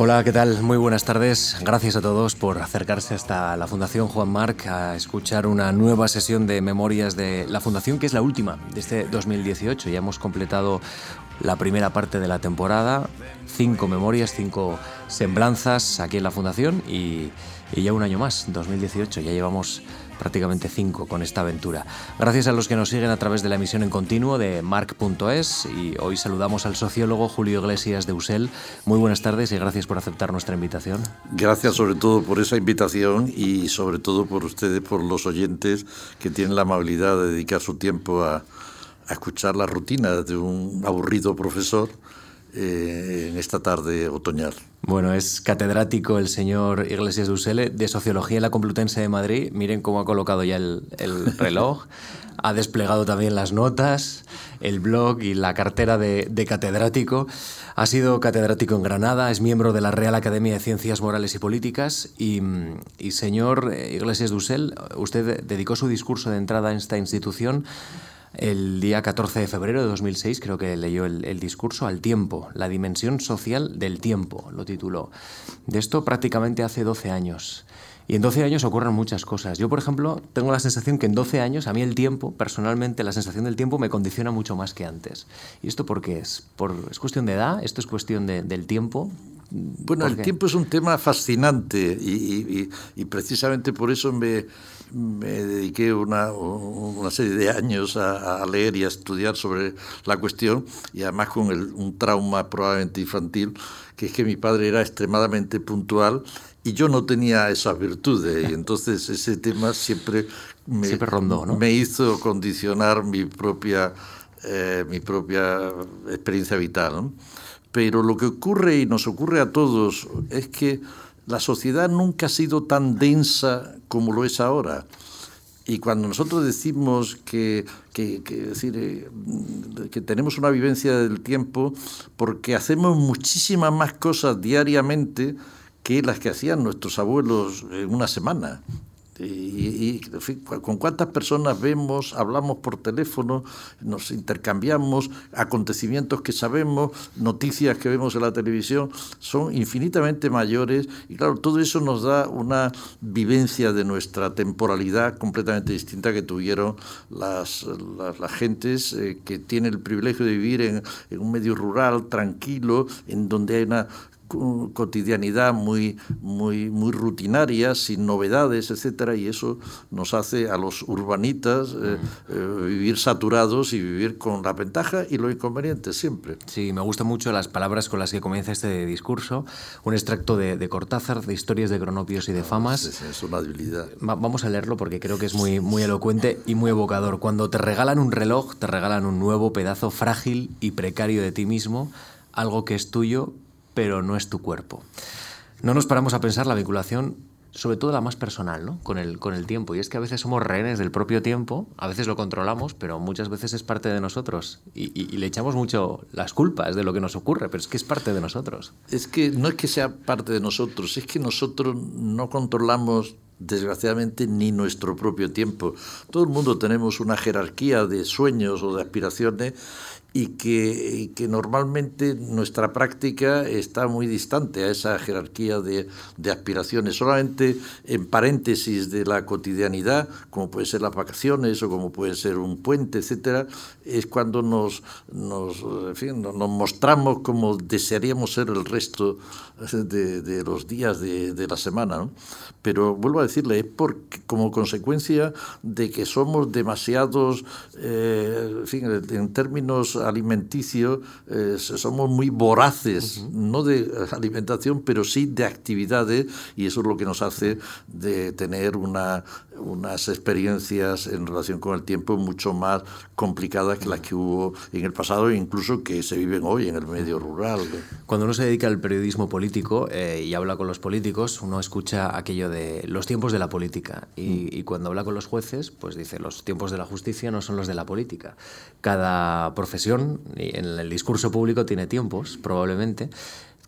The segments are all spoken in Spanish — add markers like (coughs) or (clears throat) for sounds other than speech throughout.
Hola, ¿qué tal? Muy buenas tardes. Gracias a todos por acercarse hasta la Fundación Juan Marc a escuchar una nueva sesión de memorias de la Fundación, que es la última de este 2018. Ya hemos completado la primera parte de la temporada, cinco memorias, cinco semblanzas aquí en la Fundación y, y ya un año más, 2018. Ya llevamos prácticamente cinco con esta aventura. Gracias a los que nos siguen a través de la emisión en continuo de marc.es y hoy saludamos al sociólogo Julio Iglesias de Usel. Muy buenas tardes y gracias por aceptar nuestra invitación. Gracias sobre todo por esa invitación y sobre todo por ustedes, por los oyentes que tienen la amabilidad de dedicar su tiempo a, a escuchar la rutina de un aburrido profesor eh, en esta tarde otoñal. Bueno, es catedrático el señor Iglesias de Usele de Sociología en la Complutense de Madrid. Miren cómo ha colocado ya el, el (laughs) reloj. ha desplegado también las notas, el blog y la cartera de, de, catedrático. Ha sido catedrático en Granada, es miembro de la Real Academia de Ciencias Morales y Políticas. Y, y señor Iglesias de Usel, usted dedicó su discurso de entrada en esta institución el día 14 de febrero de 2006, creo que leyó el, el, discurso, al tiempo, la dimensión social del tiempo, lo tituló. De esto prácticamente hace 12 años. Y en 12 años ocurren muchas cosas. Yo, por ejemplo, tengo la sensación que en 12 años, a mí el tiempo, personalmente, la sensación del tiempo me condiciona mucho más que antes. ¿Y esto por qué es? ¿Por, ¿Es cuestión de edad? ¿Esto es cuestión de, del tiempo? Bueno, el tiempo es un tema fascinante y, y, y precisamente por eso me, me dediqué una, una, serie de años a, a, leer y a estudiar sobre la cuestión y además con el, un trauma probablemente infantil, que es que mi padre era extremadamente puntual y yo no tenía esas virtudes y (laughs) entonces ese tema siempre me, siempre rondó, ¿no? me hizo condicionar mi propia, eh, mi propia experiencia vital. ¿no? Pero lo que ocurre y nos ocurre a todos es que la sociedad nunca ha sido tan densa como lo es ahora. Y cuando nosotros decimos que, que, eh, que tenemos una vivencia del tiempo, porque hacemos muchísimas más cosas diariamente que las que hacían nuestros abuelos en una semana. Y, y, con cuántas personas vemos, hablamos por teléfono, nos intercambiamos acontecimientos que sabemos, noticias que vemos en la televisión, son infinitamente mayores y claro, todo eso nos da una vivencia de nuestra temporalidad completamente distinta que tuvieron las, las, las gentes eh, que tienen el privilegio de vivir en, en un medio rural, tranquilo, en donde hay una cotidianidad muy, muy, muy rutinaria, sin novedades, etcétera, y eso nos hace a los urbanitas eh, eh, vivir saturados y vivir con la ventaja y los inconvenientes siempre. Sí, me gustan mucho las palabras con las que comienza este discurso, un extracto de, de Cortázar, de historias de cronopios y de famas. Es, es una debilidad. Va, vamos a leerlo porque creo que es muy, muy elocuente y muy evocador. Cuando te regalan un reloj, te regalan un nuevo pedazo frágil y precario de ti mismo, algo que es tuyo pero no es tu cuerpo. No nos paramos a pensar la vinculación, sobre todo la más personal, ¿no? con, el, con el tiempo. Y es que a veces somos rehenes del propio tiempo, a veces lo controlamos, pero muchas veces es parte de nosotros. Y, y, le echamos mucho las culpas de lo que nos ocurre, pero es que es parte de nosotros. Es que no es que sea parte de nosotros, es que nosotros no controlamos desgraciadamente ni nuestro propio tiempo. Todo el mundo tenemos una jerarquía de sueños o de aspiraciones y que, que, normalmente nuestra práctica está muy distante a esa jerarquía de, de, aspiraciones. Solamente en paréntesis de la cotidianidad, como pueden ser las vacaciones o como puede ser un puente, etcétera, es cuando nos, nos, fin, mostramos como desearíamos ser el resto de, de los días de, de la semana. Pero vuelvo a decirle, es porque, como consecuencia de que somos demasiados, eh, fin, en términos alimenticio eh, somos muy voraces, uh -huh. no de alimentación, pero sí de actividades, y eso es lo que nos hace de tener una, unas experiencias en relación con el tiempo mucho más complicadas que las que hubo en el pasado e incluso que se viven hoy en el medio rural. Cuando uno se dedica al periodismo político eh, y habla con los políticos, uno escucha aquello de los tiempos de la política y, y cuando habla con los jueces, pues dice los tiempos de la justicia no son los de la política. Cada profesión en el discurso público tiene tiempos, probablemente,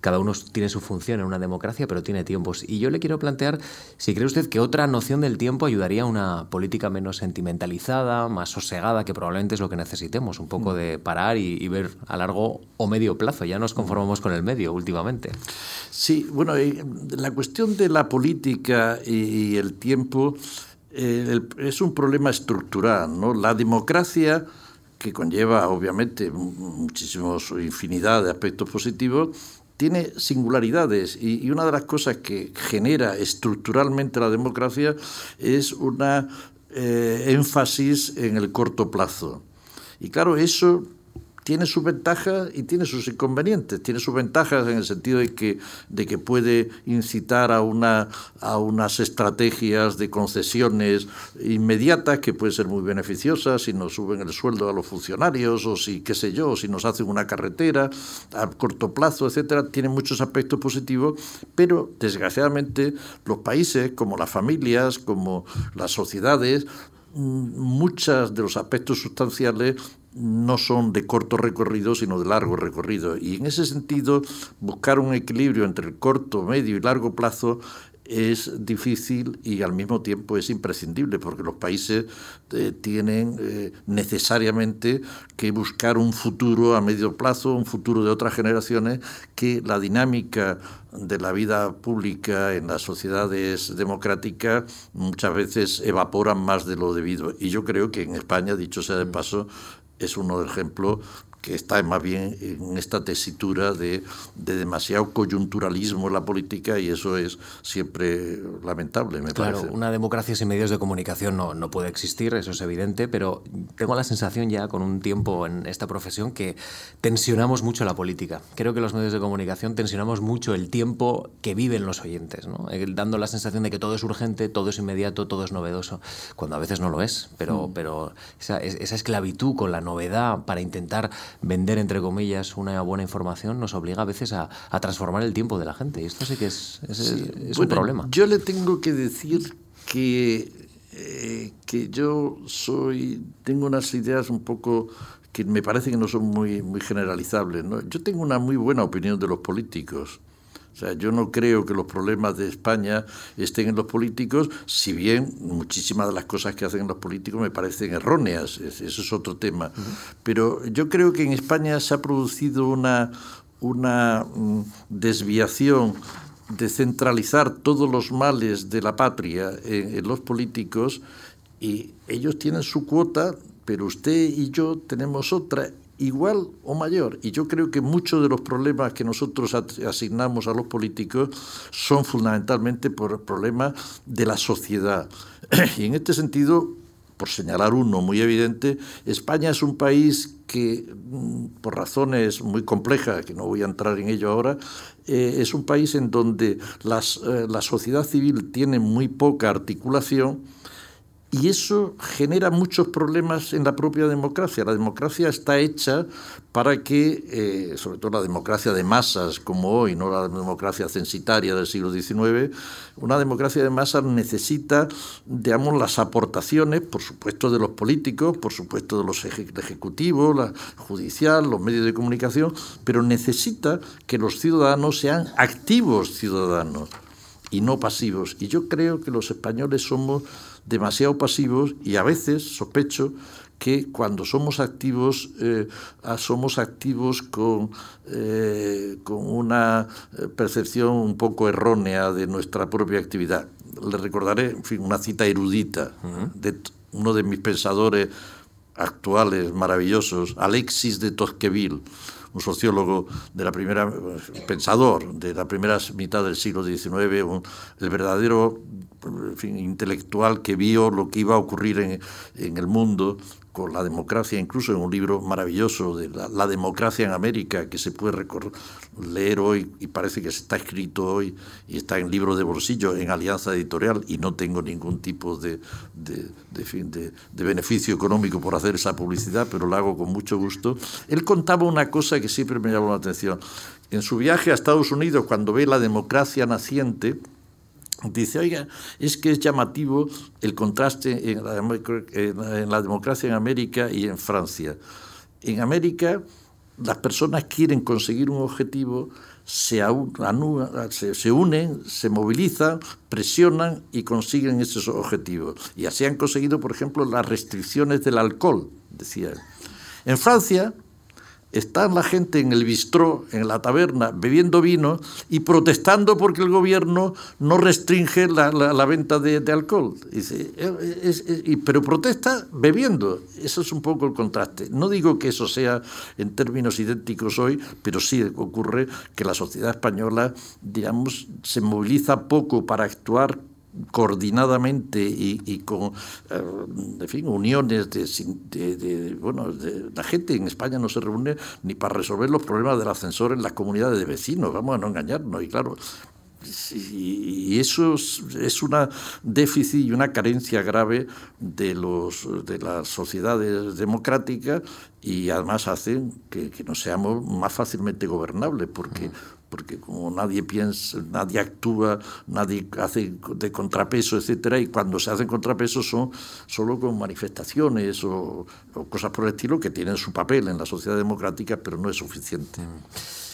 cada uno tiene su función en una democracia, pero tiene tiempos. Y yo le quiero plantear si cree usted que otra noción del tiempo ayudaría a una política menos sentimentalizada, más sosegada, que probablemente es lo que necesitemos, un poco de parar y, ver a largo o medio plazo. Ya nos conformamos con el medio últimamente. Sí, bueno, eh, la cuestión de la política y el tiempo eh, es un problema estructural. ¿no? La democracia que conlleva obviamente muchísimos, infinidad de aspectos positivos, tiene singularidades y, una de las cosas que genera estructuralmente la democracia es una eh, énfasis en el corto plazo. Y claro, eso tiene sus ventajas y tiene sus inconvenientes. Tiene sus ventajas en el sentido de que, de que puede incitar a, una, a unas estrategias de concesiones inmediatas que pueden ser muy beneficiosas si nos suben el sueldo a los funcionarios o si, qué sé yo, si nos hacen una carretera a corto plazo, etcétera. Tiene muchos aspectos positivos, pero desgraciadamente los países, como las familias, como las sociedades, mm, muchos de los aspectos sustanciales no son de corto recorrido, sino de largo recorrido. Y en ese sentido, buscar un equilibrio entre el corto, medio y largo plazo es difícil y al mismo tiempo es imprescindible porque los países eh, tienen eh, necesariamente que buscar un futuro a medio plazo, un futuro de otras generaciones, que la dinámica de la vida pública en las sociedades democráticas muchas veces evaporan más de lo debido. Y yo creo que en España, dicho sea de paso, es uno de ejemplos que está más bien en esta tesitura de, demasiado coyunturalismo en la política y eso es siempre lamentable, me claro, una democracia sin medios de comunicación no, no puede existir, eso es evidente, pero tengo la sensación ya con un tiempo en esta profesión que tensionamos mucho la política. Creo que los medios de comunicación tensionamos mucho el tiempo que viven los oyentes, ¿no? Eh, dando la sensación de que todo es urgente, todo es inmediato, todo es novedoso, cuando a veces no lo es, pero, mm. pero esa, esa esclavitud con la novedad para intentar vender, entre comillas, una buena información nos obliga a veces a, transformar el tiempo de la gente. Y esto sí que es, un problema. Yo le tengo que decir que, eh, que yo soy, tengo unas ideas un poco que me parece que no son muy, muy generalizables. Yo tengo una muy buena opinión de los políticos. O sea, yo no creo que los problemas de España estén en los políticos, si bien muchísimas de las cosas que hacen los políticos me parecen erróneas, eso es otro tema. Pero yo creo que en España se ha producido una, una mm, desviación de centralizar todos los males de la patria en los políticos y ellos tienen su cuota, pero usted y yo tenemos otra igual o mayor. Y yo creo que muchos de los problemas que nosotros asignamos a los políticos son fundamentalmente por problemas de la sociedad. (clears throat) Y en este sentido, por señalar uno muy evidente, España es un país que, mm, por razones muy complejas, que no voy a entrar en ello ahora, eh, es un país en donde las, eh, la sociedad civil tiene muy poca articulación, y eso genera muchos problemas en la propia democracia. La democracia está hecha para que, eh, sobre todo la democracia de masas como hoy, no la democracia censitaria del siglo XIX, una democracia de masas necesita, digamos, las aportaciones, por supuesto, de los políticos, por supuesto, de los ejecutivos, la judicial, los medios de comunicación, pero necesita que los ciudadanos sean activos ciudadanos y no pasivos. Y yo creo que los españoles somos demasiado pasivos y a veces sospecho que cuando somos activos, eh, somos activos con, eh, con una eh, percepción un poco errónea de nuestra propia actividad. Le recordaré en fin, una cita erudita de uno de mis pensadores actuales maravillosos, Alexis de Tocqueville, un sociólogo de la primera, pensador de la primera mitad del siglo XIX, el verdadero intelectual que vio lo que iba a ocurrir en, en el mundo con la democracia, incluso en un libro maravilloso de la, democracia en América, que se puede leer hoy y parece que está escrito hoy y está en libro de bolsillo, en Alianza Editorial, y no tengo ningún tipo de, de, de, de beneficio económico por hacer esa publicidad, pero lo hago con mucho gusto. Él contaba una cosa que siempre me llamó la atención. En su viaje a Estados Unidos, cuando ve la democracia naciente, Dice, oiga, es que es llamativo el contraste en la, democracia en América y en Francia. En América las personas quieren conseguir un objetivo, se, se, unen, se movilizan, presionan y consiguen esos objetivos. Y así han conseguido, por ejemplo, las restricciones del alcohol, decía. En Francia, está la gente en el bistró, en la taberna, bebiendo vino y protestando porque el gobierno no restringe la, venta de, alcohol. pero protesta bebiendo. Eso es un poco el contraste. No digo que eso sea en términos idénticos hoy, pero sí ocurre que la sociedad española, digamos, se moviliza poco para actuar coordinadamente y, con eh, uniones de, bueno la gente en España no se reúne ni para resolver los problemas del ascensor en las comunidades de vecinos vamos a no engañarnos y claro y eso es una déficit y una carencia grave de los de las sociedades democráticas y además hacen que, no seamos más fácilmente gobernables porque porque como nadie piensa, nadie actúa, nadie hace de contrapeso, etcétera, y cuando se hacen contrapesos son solo con manifestaciones o, cosas por el estilo que tienen su papel en la sociedad democrática, pero no es suficiente.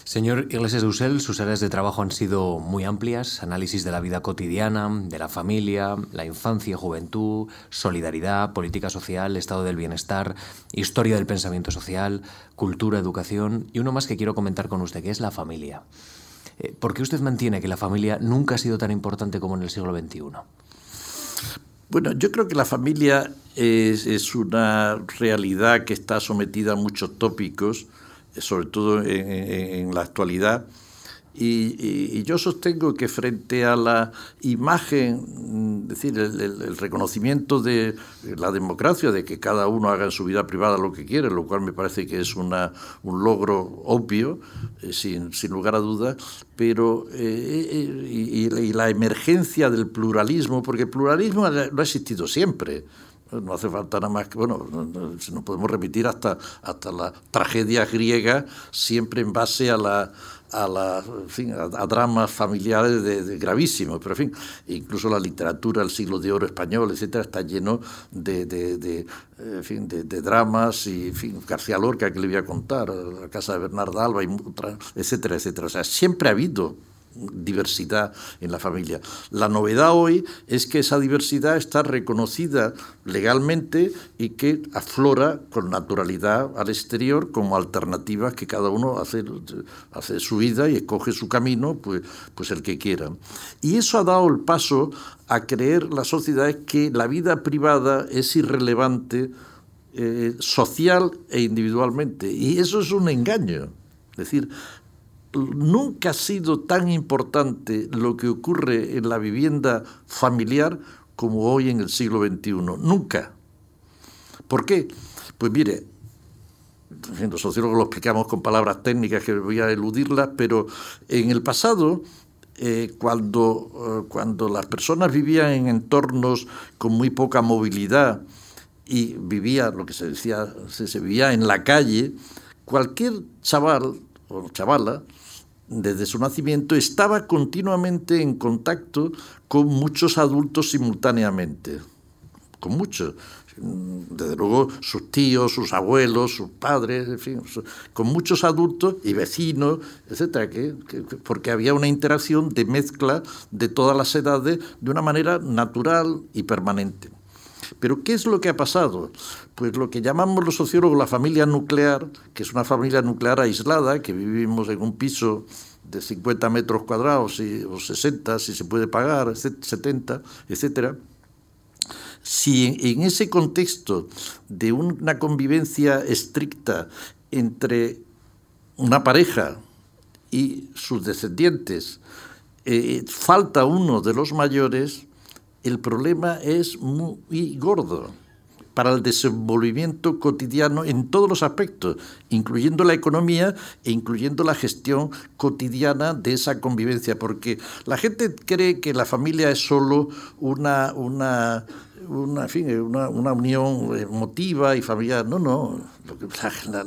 Señor Iglesias Dussel, sus áreas de trabajo han sido muy amplias, análisis de la vida cotidiana, de la familia, la infancia juventud, solidaridad, política social, estado del bienestar, historia del pensamiento social, cultura, educación y uno más que quiero comentar con usted, que es la familia. Eh, ¿Por qué usted mantiene que la familia nunca ha sido tan importante como en el siglo XXI? Bueno, yo creo que la familia es una realidad que está sometida a muchos tópicos sobre todo en, la actualidad. Y, yo sostengo que frente a la imagen, es mm, decir, el, reconocimiento de la democracia, de que cada uno haga en su vida privada lo que quiere, lo cual me parece que es una, un logro obvio, eh, sin, lugar a dudas, pero eh, eh, y, la emergencia del pluralismo, porque el pluralismo no ha existido siempre. No hace falta nada más que, bueno, nos podemos remitir hasta, hasta la tragedia griega, siempre en base a la, a, la, a, dramas familiares de, gravísimos, pero en fin, incluso la literatura del siglo de oro español, etcétera, está lleno de, de, fin, de, dramas y, en fin, García Lorca, que le voy a contar, la casa de Bernarda Alba, y, etcétera, etcétera. O sea, siempre ha habido diversidad en la familia. La novedad hoy es que esa diversidad está reconocida legalmente y que aflora con naturalidad al exterior como alternativas que cada uno hace, hace su vida y escoge su camino, pues, pues el que quiera. Y eso ha dado el paso a creer la sociedad que la vida privada es irrelevante eh, social e individualmente. Y eso es un engaño. Es decir, nunca ha sido tan importante lo que ocurre en la vivienda familiar como hoy en el siglo XXI. Nunca. ¿Por qué? Pues mire, los sociólogos lo explicamos con palabras técnicas que voy a eludirlas, pero en el pasado, eh, cuando, eh, cuando las personas vivían en entornos con muy poca movilidad y vivía, lo que se decía, se vivía en la calle, cualquier chaval o chavala desde su nacimiento, estaba continuamente en contacto con muchos adultos simultáneamente, con muchos. Desde luego sus tíos, sus abuelos, sus padres, en fin, con muchos adultos y vecinos, etcétera, porque había una interacción de mezcla de todas las edades de una manera natural y permanente. Pero ¿qué es lo que ha pasado? Pues lo que llamamos los sociólogos la familia nuclear, que es una familia nuclear aislada, que vivimos en un piso de 50 metros cuadrados o 60, si se puede pagar, 70, etcétera. Si en ese contexto de una convivencia estricta entre una pareja y sus descendientes eh, falta uno de los mayores, el problema es muy gordo para el desenvolvimiento cotidiano en todos los aspectos, incluyendo la economía e incluyendo la gestión cotidiana de esa convivencia, porque la gente cree que la familia es solo una, una, una, una, unión emotiva y familiar. No, no,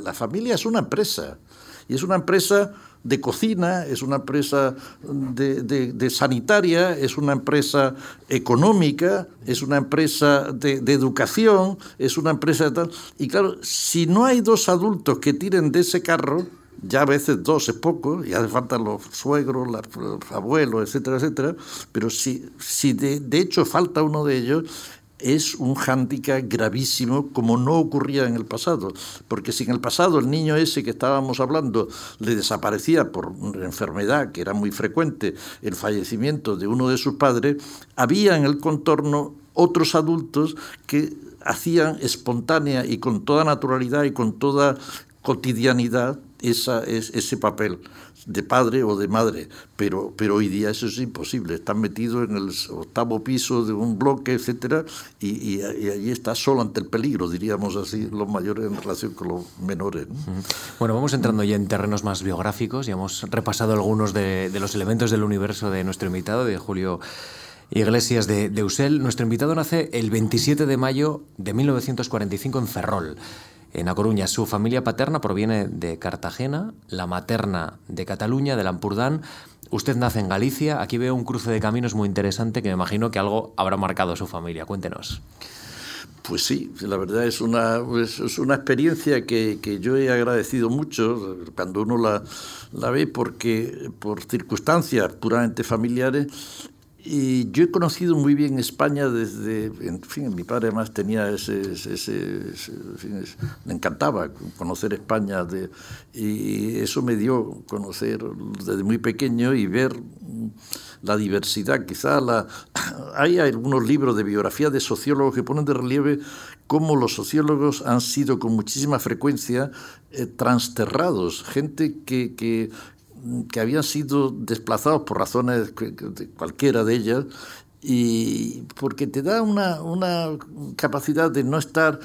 la familia es una empresa, y es una empresa de cocina, es una empresa de, sanitaria, es una empresa económica, es una empresa de, educación, es una empresa de tal. Y claro, si no hay dos adultos que tiren de ese carro, ya a veces dos es poco, y hace falta los suegros, los abuelos, etcétera, etcétera, pero si, si de, de hecho falta uno de ellos, es un hándicap gravísimo como no ocurría en el pasado, porque si en el pasado el niño ese que estábamos hablando le desaparecía por una enfermedad que era muy frecuente, el fallecimiento de uno de sus padres, había en el contorno otros adultos que hacían espontánea y con toda naturalidad y con toda cotidianidad esa, ese papel de padre o de madre, pero, pero hoy día eso es imposible. Están metidos en el octavo piso de un bloque, etcétera, y, y, allí está solo ante el peligro, diríamos así, los mayores en relación con los menores. Bueno, vamos entrando ya en terrenos más biográficos y hemos repasado algunos de, los elementos del universo de nuestro invitado, de Julio. Iglesias de, de. Nuestro invitado nace el 27 de mayo de 1945 en Ferrol en A Coruña. Su familia paterna proviene de Cartagena, la materna de Cataluña, de Lampurdán. Usted nace en Galicia. Aquí veo un cruce de caminos muy interesante que me imagino que algo habrá marcado a su familia. Cuéntenos. Pues sí, la verdad es una, es una experiencia que, que, yo he agradecido mucho cuando uno la, la ve porque por circunstancias puramente familiares y yo he conocido muy bien España desde, en fin, mi padre además tenía ese, ese, me encantaba conocer España de, y eso me dio conocer desde muy pequeño y ver la diversidad. Quizá la, (clears throat) hay algunos libros de biografía de sociólogos que ponen de relieve cómo los sociólogos han sido con muchísima frecuencia eh, transterrados, gente que, que, que habían sido desplazados por razones cualquiera de ellas y porque te da una, una capacidad de no estar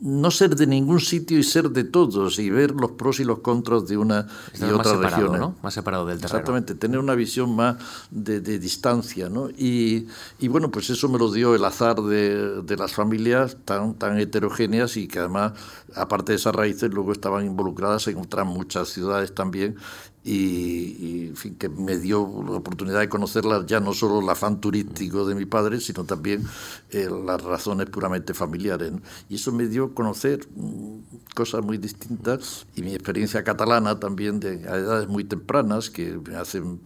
no ser de ningún sitio y ser de todos y ver los pros y los contras de una y otra región. ¿no? Más separado del terreno. Exactamente, tener una visión más de, distancia. ¿no? Y, y, bueno, pues eso me lo dio el azar de, de, las familias tan, tan heterogéneas y que además, aparte de esas raíces, luego estaban involucradas en otras muchas ciudades también y, en fin, que me dio la oportunidad de conocerlas ya no solo el afán turístico de mi padre, sino también eh, las razones puramente familiares. Y eso me dio conocer mm, cosas muy distintas y mi experiencia catalana también de a edades muy tempranas que me hacen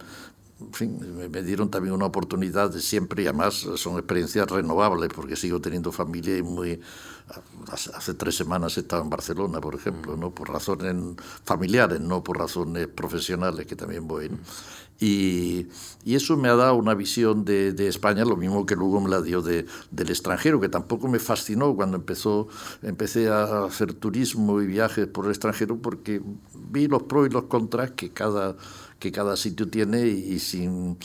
en fin, me dieron también una oportunidad de siempre y además son experiencias renovables porque sigo teniendo familia y muy hace tres semanas estaba en Barcelona por ejemplo no por razones familiares no por razones profesionales que también voy y, y, eso me ha dado una visión de, de, España lo mismo que luego me la dio de, del extranjero que tampoco me fascinó cuando empezó empecé a hacer turismo y viajes por el extranjero porque vi los pros y los contras que cada que cada sitio tiene y, sin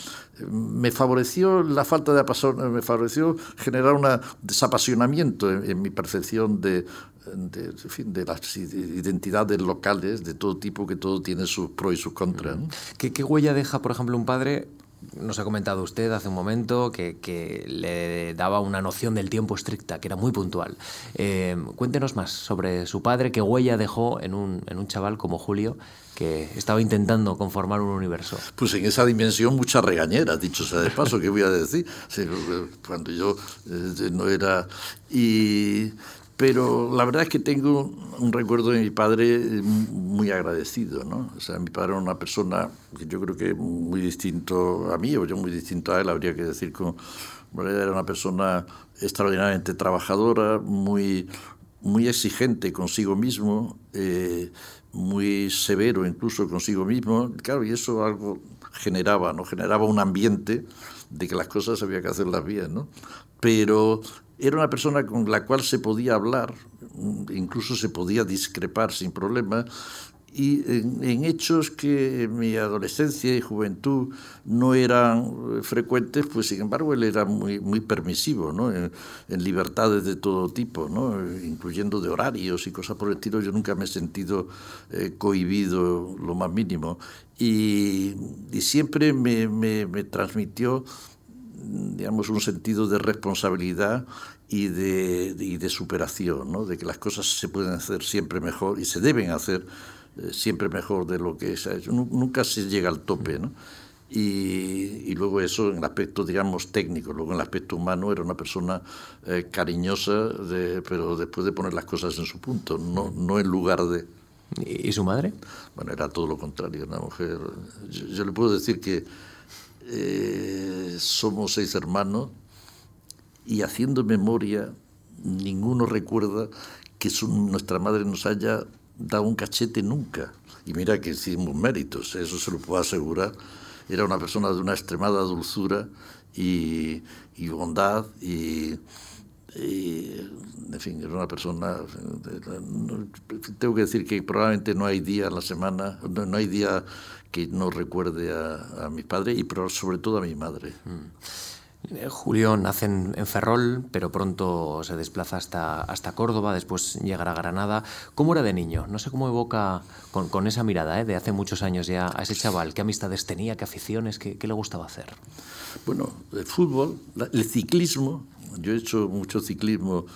me favoreció la falta de me favoreció generar un desapasionamiento en, mi percepción de, de, fin, de las identidades locales de todo tipo que todo tiene sus pros y sus contras. ¿Qué, ¿Qué huella deja, por ejemplo, un padre nos ha comentado usted hace un momento que, que, le daba una noción del tiempo estricta, que era muy puntual. Eh, cuéntenos más sobre su padre, qué huella dejó en un, en un chaval como Julio que estaba intentando conformar un universo. Pues en esa dimensión mucha regañera, dicho sea de paso, ¿qué voy a decir? Cuando yo eh, no era... Y pero la verdad es que tengo un recuerdo de mi padre muy agradecido, ¿no? O sea, mi padre era una persona que yo creo que muy distinto a mí, o yo muy distinto a él, habría que decir era una persona extraordinariamente trabajadora, muy, muy exigente consigo mismo, eh, muy severo incluso consigo mismo. Claro, y eso algo generaba, ¿no? Generaba un ambiente de que las cosas había que hacerlas bien, ¿no? Pero era una persona con la cual se podía hablar, incluso se podía discrepar sin problema, y en, hechos que en mi adolescencia y juventud no eran frecuentes, pues sin embargo él era muy, muy permisivo, ¿no? en, libertades de todo tipo, ¿no? incluyendo de horarios y cosas por el estilo. Yo nunca me he sentido eh, cohibido lo más mínimo y, y siempre me, me, me transmitió digamos, un sentido de responsabilidad y de, de superación, ¿no? de que las cosas se pueden hacer siempre mejor y se deben hacer eh, siempre mejor de lo que se ha hecho. Nunca se llega al tope, ¿no? Y, luego eso en el aspecto, digamos, técnico, luego en el aspecto humano era una persona eh, cariñosa, pero después de poner las cosas en su punto, no, no en lugar de... ¿Y su madre? Bueno, era todo lo contrario, una mujer... Yo, le puedo decir que eh, somos seis hermanos y haciendo memoria, ninguno recuerda que nuestra madre nos haya dado un cachete nunca. Y mira que hicimos méritos, eso se lo puedo asegurar era una persona de una extremada dulzura y, bondad y, en fin, era una persona... Tengo que decir que probablemente no hay día en la semana, no, hay día que no recuerde a, a mis padres y sobre todo a mi madre. Mm. Eh, Julio nace en, Ferrol, pero pronto se desplaza hasta, hasta Córdoba, después llegará a Granada. ¿Cómo era de niño? No sé cómo evoca con, esa mirada ¿eh? de hace muchos años ya a ese chaval. ¿Qué amistades tenía? ¿Qué aficiones? ¿Qué, le gustaba hacer? Bueno, el fútbol, el ciclismo. Yo he hecho mucho ciclismo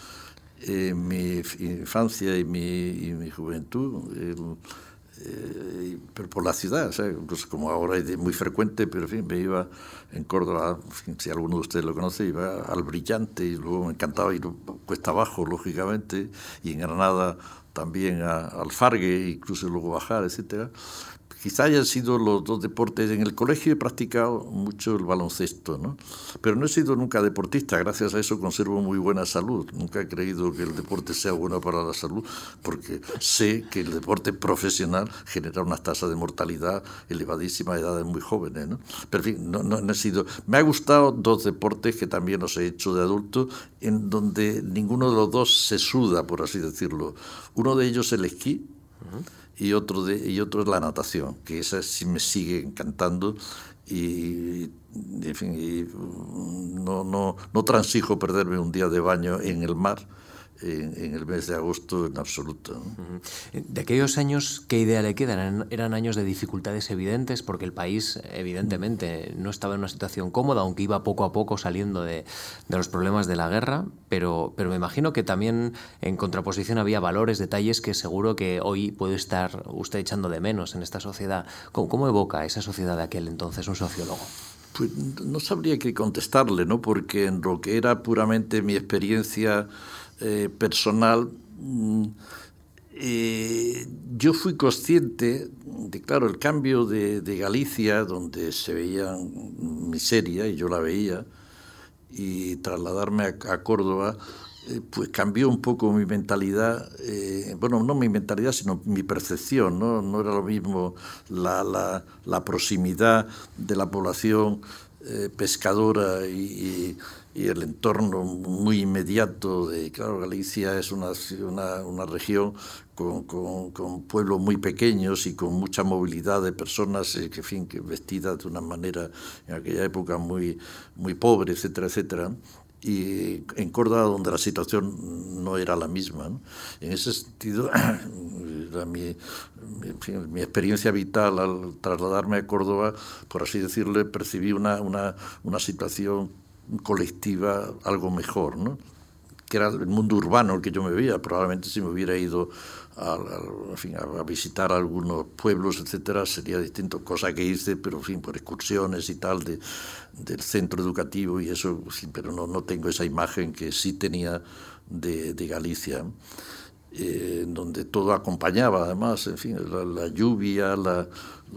en mi infancia y mi, juventud. Eh, pero por la ciudad, pues como ahora es muy frecuente, pero en fin, me iba en Córdoba, si alguno de ustedes lo conoce, iba al Brillante y luego me encantaba ir cuesta abajo, lógicamente, y en Granada también al Fargue, incluso luego bajar, etcétera. Quizá hayan sido los dos deportes. En el colegio he practicado mucho el baloncesto, ¿no? pero no he sido nunca deportista. Gracias a eso conservo muy buena salud. Nunca he creído que el deporte sea bueno para la salud, porque sé que el deporte profesional genera una tasa de mortalidad elevadísima a edades muy jóvenes. ¿no? Pero en fin, no, no, he sido. Me ha gustado dos deportes que también los he hecho de adulto, en donde ninguno de los dos se suda, por así decirlo. Uno de ellos el esquí y otro, de, y otro es la natación, que esa sí me sigue encantando y, fin, no, no, no transijo perderme un día de baño en el mar en, el mes de agosto en absoluto. De aquellos años, ¿qué idea le quedan? ¿Eran años de dificultades evidentes? Porque el país, evidentemente, no estaba en una situación cómoda, aunque iba poco a poco saliendo de, de los problemas de la guerra, pero, pero me imagino que también en contraposición había valores, detalles que seguro que hoy puede estar usted echando de menos en esta sociedad. ¿Cómo, cómo evoca esa sociedad de aquel entonces un sociólogo? Pues no sabría qué contestarle, ¿no? Porque en lo que era puramente mi experiencia eh, personal, mm, eh, yo fui consciente de, claro, el cambio de, Galicia, donde se veía miseria, y yo la veía, y trasladarme a, Córdoba, eh, pues cambió un poco mi mentalidad, bueno, no mi mentalidad, sino mi percepción, ¿no? No era lo mismo la, la, la proximidad de la población pescadora y y el entorno muy inmediato de, claro, Galicia es una, una, una región con, con, con, pueblos muy pequeños y con mucha movilidad de personas eh, que, fin, que vestidas de una manera en aquella época muy, muy pobre, etcétera, etcétera y en Córdoba donde la situación no era la misma. En ese sentido, (coughs) mi, mi, experiencia vital al trasladarme a Córdoba, por así decirlo, percibí una, una, una situación colectiva algo mejor, ¿no? que era el mundo urbano el que yo me veía. Probablemente si me hubiera ido a, a, visitar algunos pueblos, etcétera, sería distinto, cosa que hice, pero en fin, por excursiones y tal de, del centro educativo y eso, pero no, no tengo esa imagen que sí tenía de, de Galicia. Eh, en donde todo acompañaba además, en fin, la, lluvia, la,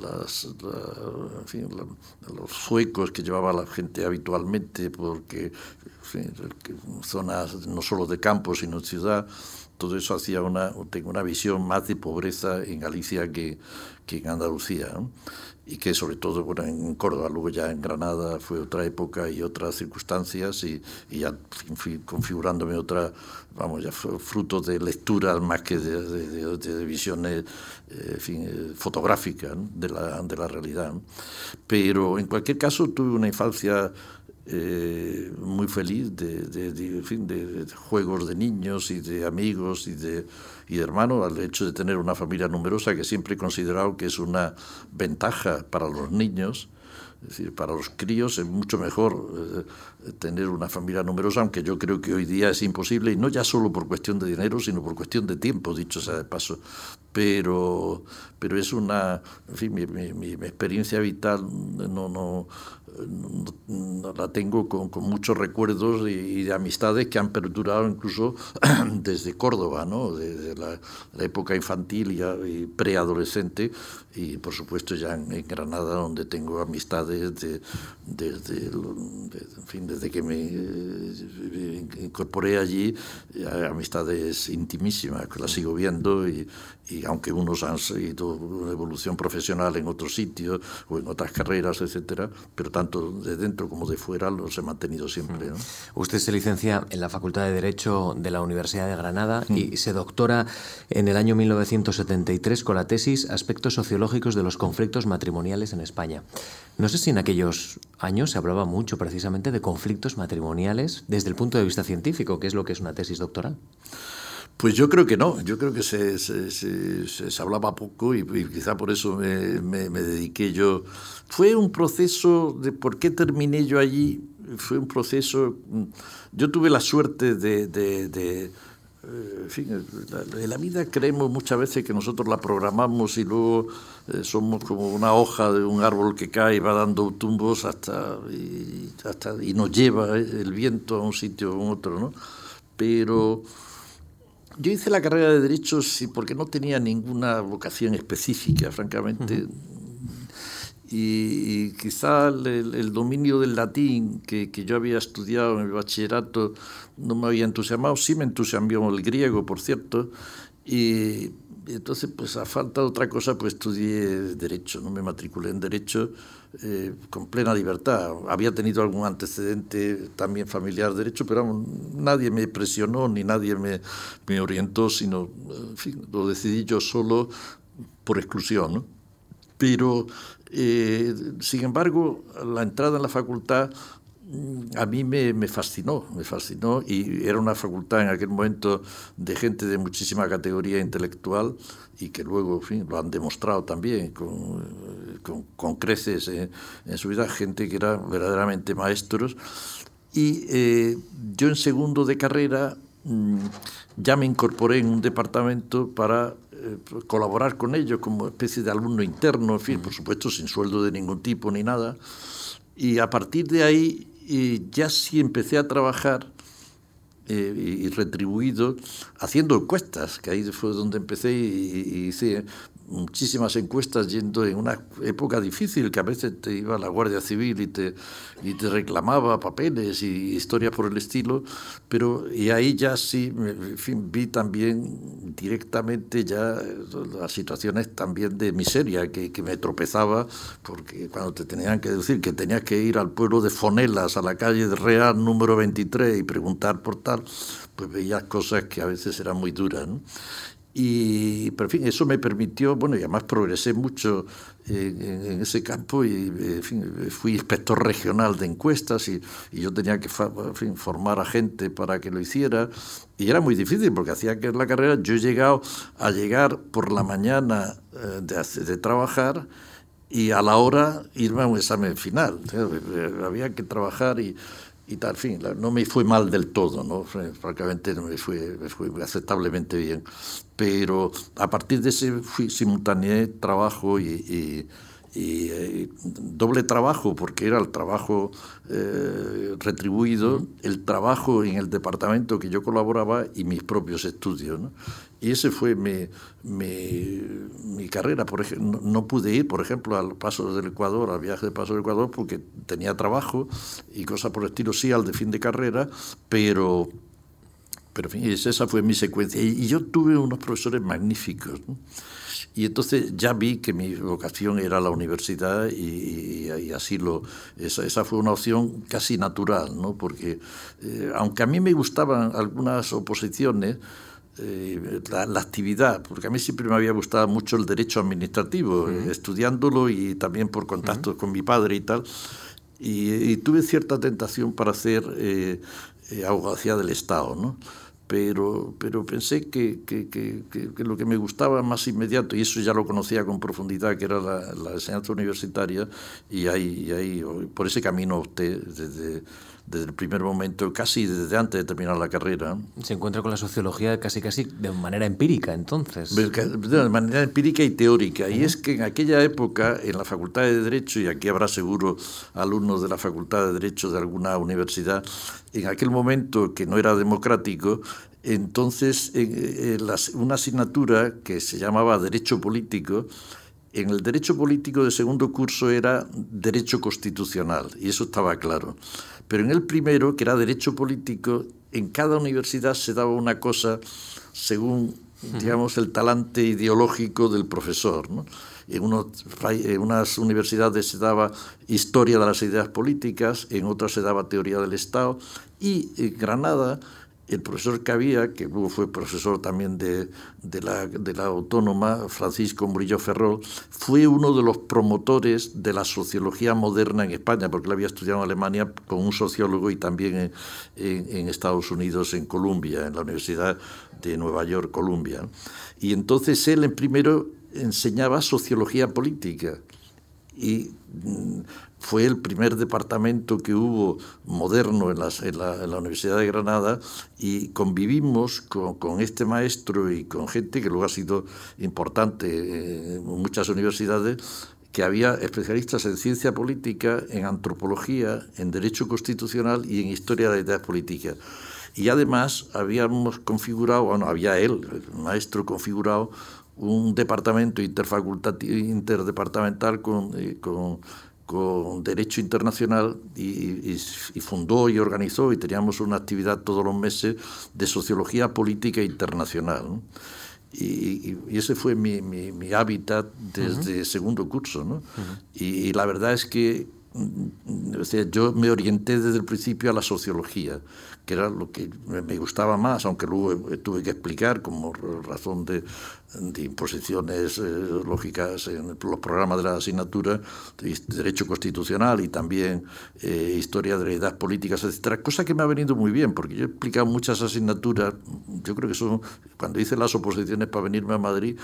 las, en fin, los suecos que llevaba la gente habitualmente, porque zonas no solo de campo, sino ciudad, todo eso hacía una, tengo una visión más de pobreza en Galicia que, que en Andalucía y que sobre todo bueno, en Córdoba, luego ya en Granada fue otra época y otras circunstancias y, ya fui configurándome otra, vamos, ya fruto de lecturas más que de, de, visiones eh, eh, fotográficas de, la, de la realidad. Pero en cualquier caso tuve una infancia eh, muy feliz de, de, fin, de, juegos de niños y de amigos y de, y de hermanos, al hecho de tener una familia numerosa que siempre he considerado que es una ventaja para los niños, Es decir, para los críos es mucho mejor eh, tener una familia numerosa, aunque yo creo que hoy día es imposible, y no ya solo por cuestión de dinero, sino por cuestión de tiempo, dicho sea de paso. Pero, pero es una, en fin, mi, mi, mi experiencia vital no, no, la tengo con, muchos recuerdos y, de amistades que han perdurado incluso (clears throat) desde Córdoba, ¿no? desde la, época infantil y, preadolescente y por supuesto ya en, Granada donde tengo amistades desde, fin, desde que me eh, incorporé allí, amistades intimísimas que las sigo viendo y, y aunque unos han seguido una evolución profesional en otros sitios o en otras carreras, etcétera, pero tanto de dentro como de fuera los he mantenido siempre. Usted se licencia en la Facultad de Derecho de la Universidad de Granada y se doctora en el año 1973 con la tesis Aspectos sociológicos de los conflictos matrimoniales en España. No sé si en aquellos años se hablaba mucho precisamente de conflictos matrimoniales desde el punto de vista científico, que es lo que es una tesis doctoral. Pues yo creo que no, yo creo que se, se, se, hablaba poco y, quizá por eso me, me, dediqué yo. Fue un proceso de por qué terminé yo allí, fue un proceso, yo tuve la suerte de, de, de eh, en fin, en la vida creemos muchas veces que nosotros la programamos y luego eh, somos como una hoja de un árbol que cae y va dando tumbos hasta y, hasta, y nos lleva el viento a un sitio o a otro, ¿no? Pero yo hice la carrera de Derecho porque no tenía ninguna vocación específica, francamente. y, quizá el, dominio del latín que, que, yo había estudiado en el bachillerato no me había entusiasmado. Sí me entusiasmó el griego, por cierto. Y, entonces, pues a falta de otra cosa, pues estudié Derecho. No me matriculé en Derecho eh, con plena libertad. Había tenido algún antecedente también familiar de derecho, pero nadie me presionó ni nadie me, me orientó, sino en fin, lo decidí yo solo por exclusión. Pero, eh, sin embargo, la entrada en la facultad a mí me, me, fascinó, me fascinó y era una facultad en aquel momento de gente de muchísima categoría intelectual y que luego en fin, lo han demostrado también con, con, creces en, su vida, gente que era verdaderamente maestros. Y eh, yo en segundo de carrera mm, ya me incorporé en un departamento para eh, colaborar con ellos como especie de alumno interno, en fin, por supuesto sin sueldo de ningún tipo ni nada. Y a partir de ahí y ya sí empecé a trabajar eh, y retribuido haciendo encuestas, que ahí fue donde empecé y, hice muchísimas encuestas yendo en una época difícil, que a veces te iba la Guardia Civil y te, y te reclamaba papeles y historias por el estilo, pero y ahí ya sí, en vi también directamente ya las situaciones también de miseria que, que me tropezaba, porque cuando te tenían que decir que tenías que ir al pueblo de Fonelas, a la calle Real número 23 y preguntar por tal, pues veías cosas que a veces eran muy duras. Y, pero en fin, eso me permitió, bueno, y además progresé mucho en, ese campo y en fin, fui inspector regional de encuestas y, y yo tenía que en fin, formar a gente para que lo hiciera. Y era muy difícil porque hacía que en la carrera yo he llegado a llegar por la mañana eh, de, de trabajar y a la hora irme a un examen final. Había que trabajar y y tal, fin, no me fue mal del todo, ¿no? francamente no me fue, me fue aceptablemente bien, pero a partir de ese fui, simultaneé trabajo y, y eh, doble trabajo, porque era el trabajo eh, retribuido, el trabajo en el departamento que yo colaboraba y mis propios estudios. Y ese fue mi, mi, carrera. Por ejemplo, no, pude ir, por ejemplo, al Paso del Ecuador, al viaje de Paso del Ecuador, porque tenía trabajo y cosas por el estilo, sí, al de fin de carrera, pero... Pero en fin, esa fue mi secuencia. Y, yo tuve unos profesores magníficos. Y entonces ya vi que mi vocación era la universidad y, así lo... Esa, esa, fue una opción casi natural, ¿no? Porque eh, aunque a mí me gustaban algunas oposiciones, eh, la, actividad, porque a mí siempre me había gustado mucho el derecho administrativo, estudiándolo y también por contacto con mi padre y tal, y, tuve cierta tentación para hacer eh, abogacía del Estado, ¿no? pero, pero pensé que, que, que, que, lo que me gustaba más inmediato, y eso ya lo conocía con profundidad, que era la, la enseñanza universitaria, y ahí, y ahí por ese camino opté desde, desde el primer momento, casi desde antes de terminar la carrera. Se encuentra con la sociología casi casi de manera empírica, entonces. De manera empírica y teórica. Y es que en aquella época, en la Facultad de Derecho, y aquí habrá seguro alumnos de la Facultad de Derecho de alguna universidad, en aquel momento que no era democrático, entonces en, una asignatura que se llamaba Derecho Político, en el derecho político de segundo curso era derecho constitucional, y eso estaba claro. Pero en el primero, que era derecho político, en cada universidad se daba una cosa según, digamos, el talante ideológico del profesor. En, en, unas universidades se daba historia de las ideas políticas, en otras se daba teoría del Estado, y en Granada el profesor había, que fue profesor también de, de, la, Autónoma, Francisco Murillo Ferrol, fue uno de los promotores de la sociología moderna en España, porque él había estudiado en Alemania con un sociólogo y también en, en, Estados Unidos, en Columbia, en la Universidad de Nueva York, Columbia. Y entonces él primero enseñaba sociología política y mm, fue el primer departamento que hubo moderno en, la, Universidad de Granada y convivimos con, este maestro y con gente que luego ha sido importante en muchas universidades, que había especialistas en ciencia política, en antropología, en derecho constitucional y en historia de la ideas políticas. Y además habíamos configurado, bueno, había él, el maestro configurado, un departamento interdepartamental con, eh, con con Derecho Internacional y, fundó y organizó y teníamos una actividad todos los meses de Sociología Política Internacional. Y, ese fue mi, mi, hábitat desde segundo curso. ¿no? y, la verdad es que o sea, yo me orienté desde el principio a la sociología, que era lo que me gustaba más, aunque luego tuve que explicar como razón de, imposiciones eh, lógicas en los programas de la asignatura, de Derecho Constitucional y también eh, Historia de la Políticas, etcétera, cosa que me ha venido muy bien, porque yo he explicado muchas asignaturas, yo creo que son, cuando hice las oposiciones para venirme a Madrid,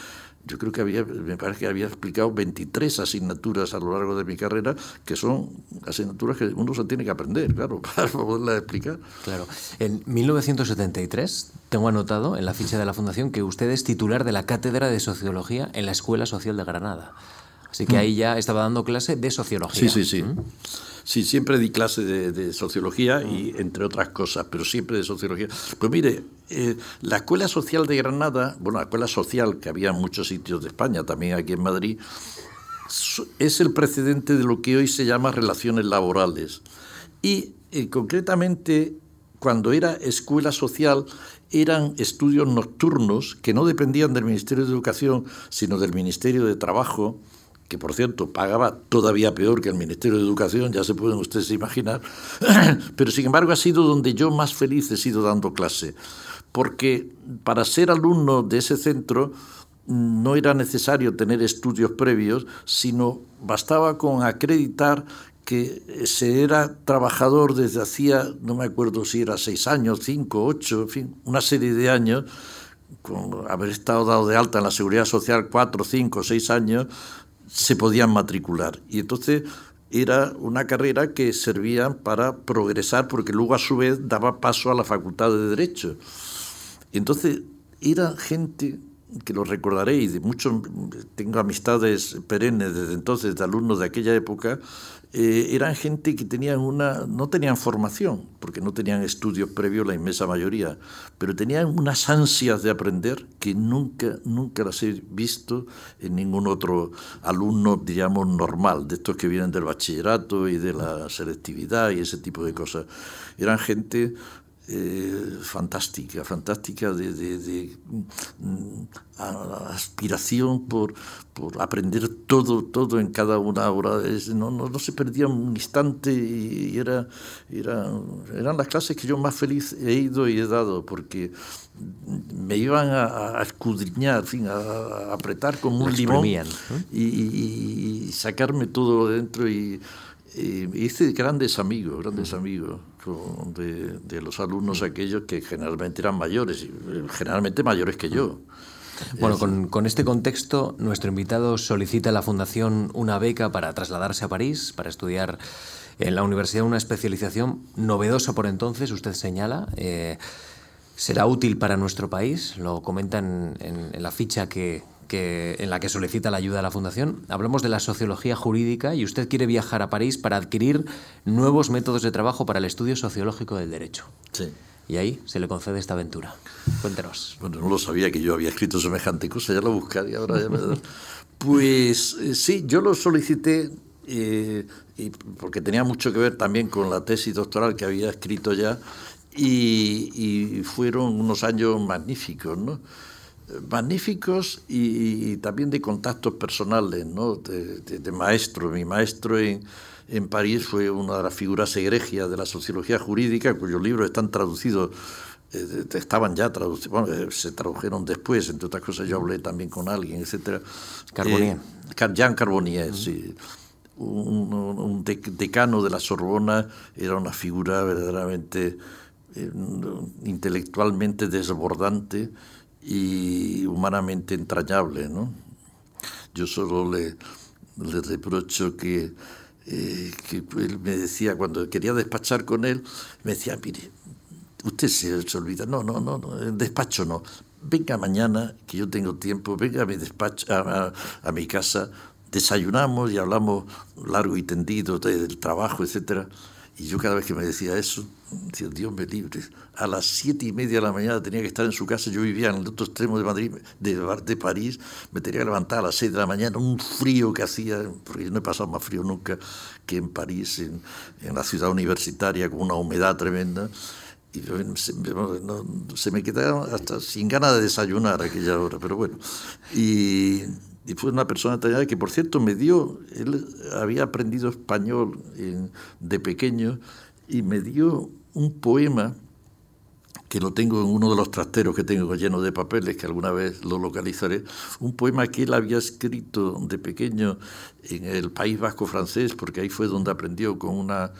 yo creo que había, me parece que había explicado 23 asignaturas a lo largo de mi carrera, que son asignaturas que uno se tiene que aprender, claro, (laughs) para poderlas explicar. Claro. En 1973, tengo anotado en la ficha de la Fundación que usted es titular de la Cátedra de Sociología en la Escuela Social de Granada. Así que mm. ahí ya estaba dando clase de sociología. Sí, sí, sí. ¿Mm? Sí, siempre di clase de, sociología y entre otras cosas, pero siempre de sociología. Pues mire, eh, la Escuela Social de Granada, bueno, la Escuela Social que había en muchos sitios de España, también aquí en Madrid, es el precedente de lo que hoy se llama relaciones laborales. Y eh, concretamente, cuando era escuela social, eran estudios nocturnos que no dependían del Ministerio de Educación, sino del Ministerio de Trabajo, que por cierto pagaba todavía peor que el Ministerio de Educación, ya se pueden ustedes imaginar, (clears throat) pero sin embargo ha sido donde yo más feliz he sido dando clase, porque para ser alumno de ese centro no era necesario tener estudios previos, sino bastaba con acreditar que se era trabajador desde hacía, no me acuerdo si era seis años, cinco, ocho, en fin, una serie de años, con haber estado dado de alta en la seguridad social cuatro, cinco, seis años, se podían matricular. Y entonces era una carrera que servía para progresar, porque luego a su vez daba paso a la facultad de Derecho. Entonces era gente que lo recordaréis, de muchos, tengo amistades perennes desde entonces, de alumnos de aquella época, eh, eran gente que tenían una, no tenían formación, porque no tenían estudios previos la inmensa mayoría, pero tenían unas ansias de aprender que nunca, nunca las he visto en ningún otro alumno, digamos, normal, de estos que vienen del bachillerato y de la selectividad y ese tipo de cosas. Eran gente eh, fantástica, fantástica de, de, mm, aspiración por, por, aprender todo, todo en cada una hora. no, no, no, se perdía un instante y era, era, eran las clases que yo más feliz he ido y he dado porque me iban a, escudriñar, en fin, a, apretar como un limón y, y, sacarme todo dentro y hice grandes amigos, grandes amigos de, de, los alumnos aquellos que generalmente eran mayores, generalmente mayores que yo. Bueno, con, con, este contexto, nuestro invitado solicita a la Fundación una beca para trasladarse a París, para estudiar en la universidad una especialización novedosa por entonces, usted señala. Eh, será útil para nuestro país, lo comenta en, en, la ficha que, que, en la que solicita la ayuda a la Fundación. Hablamos de la sociología jurídica y usted quiere viajar a París para adquirir nuevos métodos de trabajo para el estudio sociológico del derecho. Sí. Y ahí se le concede esta aventura. Cuéntenos. Bueno, no lo sabía que yo había escrito semejante cosa, ya lo buscaría ahora. Ya me... pues eh, sí, yo lo solicité eh, y porque tenía mucho que ver también con la tesis doctoral que había escrito ya y, y fueron unos años magníficos, ¿no? Magníficos y, y, también de contactos personales, ¿no? de, de, de maestro. Mi maestro en, en París fue una de las figuras egregias de la sociología jurídica, cuyos libros están traducidos, eh, estaban ya traducidos, bueno, eh, se tradujeron después, entre otras cosas yo hablé también con alguien, etc. Carbonier. Eh, Jean Carbonier, uh -huh. sí. Un, un, decano de la Sorbona era una figura verdaderamente eh, intelectualmente desbordante y humanamente entrañable, ¿no? Yo solo le, le reprocho que eh, que él me decía, cuando quería despachar con él, me decía, mire, usted se, olvida, no, no, no, no, despacho no, venga mañana, que yo tengo tiempo, venga a mi a mi casa, desayunamos y hablamos largo y tendido del trabajo, etcétera. Y yo cada vez que me decía eso, decía, Dios me libre. A las siete y media de la mañana tenía que estar en su casa. Yo vivía en el otro extremo de Madrid, de, de París. Me tenía que levantar a las seis de la mañana. Un frío que hacía, porque yo no he pasado más frío nunca que en París, en, en la ciudad universitaria, con una humedad tremenda. Y se, no, se me quedaba hasta sin ganas de desayunar a aquella hora, pero bueno. Y y fue una persona extraordinaria que, por cierto, me dio, él había aprendido español de pequeño y me dio un poema que lo tengo en uno de los trasteros que tengo lleno de papeles, que alguna vez lo localizaré, un poema que él había escrito de pequeño en el País Vasco francés, porque ahí fue donde aprendió con una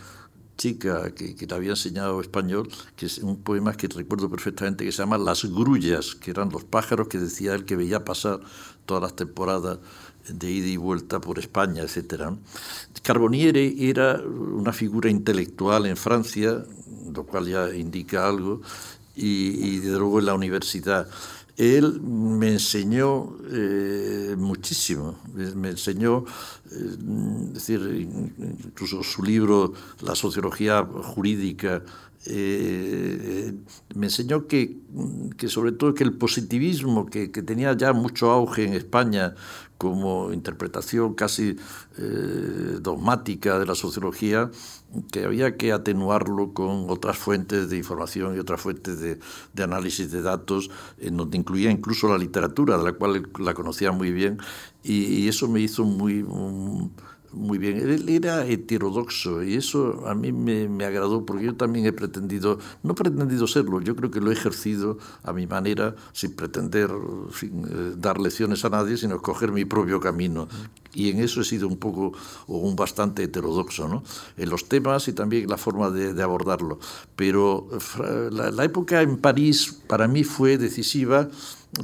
chica que, que, le había enseñado español, que es un poema que recuerdo perfectamente, que se llama Las grullas, que eran los pájaros que decía él que veía pasar todas las temporadas de ida y vuelta por España, etc. Carboniere era una figura intelectual en Francia, lo cual ya indica algo, y, y de luego en la universidad él me enseñó eh, muchísimo, me enseñó, eh, es decir, incluso su libro La sociología jurídica, eh, me enseñó que, que, sobre todo que el positivismo, que, que, tenía ya mucho auge en España como interpretación casi eh, dogmática de la sociología, que había que atenuarlo con otras fuentes de información y otras fuentes de, de, análisis de datos, en donde incluía incluso la literatura, de la cual la conocía muy bien, y, y eso me hizo muy... muy bien. Él era heterodoxo y eso a mí me, me, agradó porque yo también he pretendido, no he pretendido serlo, yo creo que lo he ejercido a mi manera sin pretender sin, eh, dar lecciones a nadie, sino escoger mi propio camino. Y en eso he sido un poco o un bastante heterodoxo, ¿no? En los temas y también la forma de, de abordarlo. Pero la, la época en París para mí fue decisiva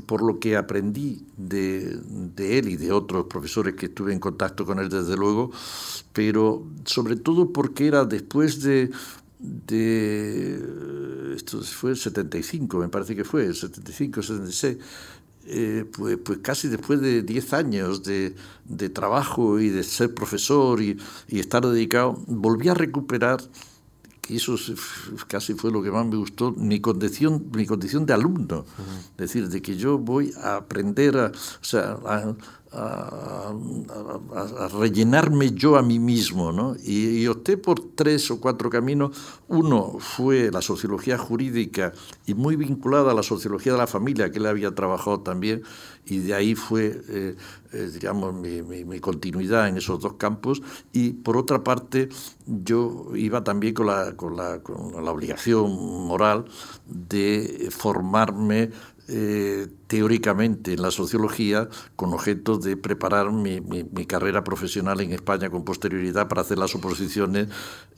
por lo que aprendí de, de, él y de otros profesores que estuve en contacto con él desde luego, pero sobre todo porque era después de, de esto fue el 75, me parece que fue, el 75, 76, eh, pues, pues casi después de 10 años de, de, trabajo y de ser profesor y, y estar dedicado, volví a recuperar y eso casi fue lo que más me gustó, mi condición, mi condición de alumno. Uh -huh. Es decir, de que yo voy a aprender a, o sea, a, a, rellenarme yo a mí mismo. ¿no? Y, y, opté por tres o cuatro caminos. Uno fue la sociología jurídica y muy vinculada a la sociología de la familia, que él había trabajado también, y de ahí fue, eh, eh, digamos, mi, mi, continuidad en esos dos campos. Y por otra parte, yo iba también con la, con la, con la obligación moral de formarme eh, teóricamente en la sociología con objeto de preparar mi, carrera profesional en España con posterioridad para hacer las oposiciones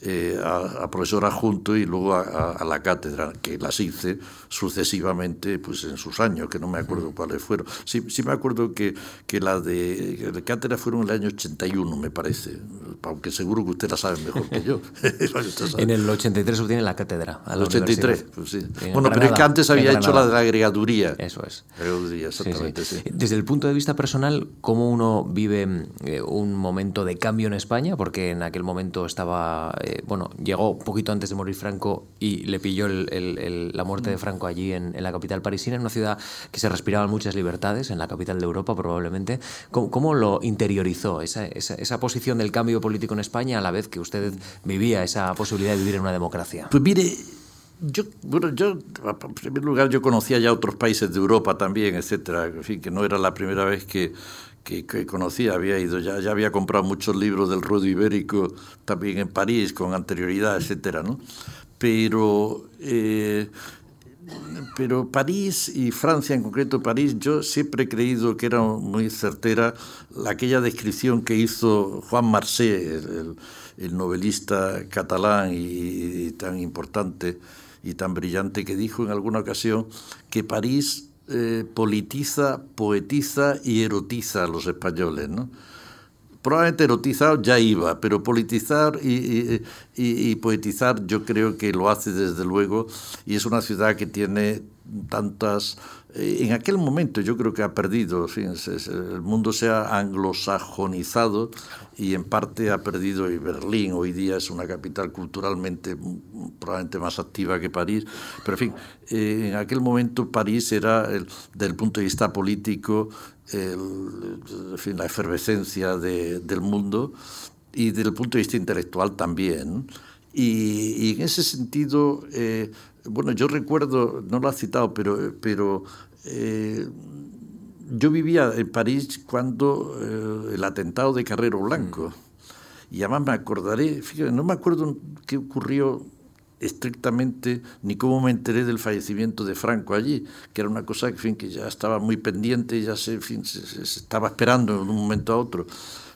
eh, a, profesor adjunto y luego a, la cátedra, que las hice sucesivamente pues en sus años, que no me acuerdo cuáles fueron. Sí, sí me acuerdo que, que las de, de, cátedra fueron en el año 81, me parece, aunque seguro que usted la sabe mejor que yo. (laughs) (laughs) en el 83 obtiene la cátedra. El 83, pues sí. Bueno, pero es que antes había hecho la de la agregaduría. Eso es. exactamente, sí, Desde el punto de vista personal, ¿cómo uno vive eh, un momento de cambio en España? Porque en aquel momento estaba, eh, bueno, llegó un poquito antes de morir Franco y le pilló la muerte de Franco allí en, la capital parisina, en una ciudad que se respiraban muchas libertades, en la capital de Europa probablemente. ¿Cómo, lo interiorizó esa, esa posición del cambio político en España a la vez que usted vivía esa posibilidad de vivir en una democracia? Pues mire, yo, bueno, yo, en primer lugar, yo conocía ya otros países de Europa también, etcétera. En fin, que no era la primera vez que, que, conocía, había ido, ya, ya había comprado muchos libros del ruedo ibérico también en París con anterioridad, etcétera, ¿no? Pero, eh, pero París y Francia, en concreto París, yo siempre he creído que era muy certera aquella descripción que hizo Juan Marcé, el, el novelista catalán y tan importante y tan brillante que dijo en alguna ocasión que París eh, politiza, poetiza y erotiza a los españoles, ¿no? Probablemente erotizar ya iba, pero politizar y, y, poetizar yo creo que lo hace desde luego y es una ciudad que tiene tantas... Eh, en aquel momento yo creo que ha perdido, el mundo se ha anglosajonizado y en parte ha perdido, y Berlín hoy día es una capital culturalmente probablemente más activa que París, pero en fin, eh, en aquel momento París era, el, desde el punto de vista político, en fin, la efervescencia del mundo y desde el punto de vista intelectual también. Y, en ese sentido, eh, bueno, yo recuerdo, no lo ha citado, pero, pero eh, yo vivía en París cuando eh, el atentado de Carrero Blanco. Mm. Y además me acordaré, fíjate, no me acuerdo qué ocurrió estrictamente ni cómo me enteré del fallecimiento de Franco allí, que era una cosa que, fin, que ya estaba muy pendiente, ya se, fin, se, estaba esperando de un momento a otro.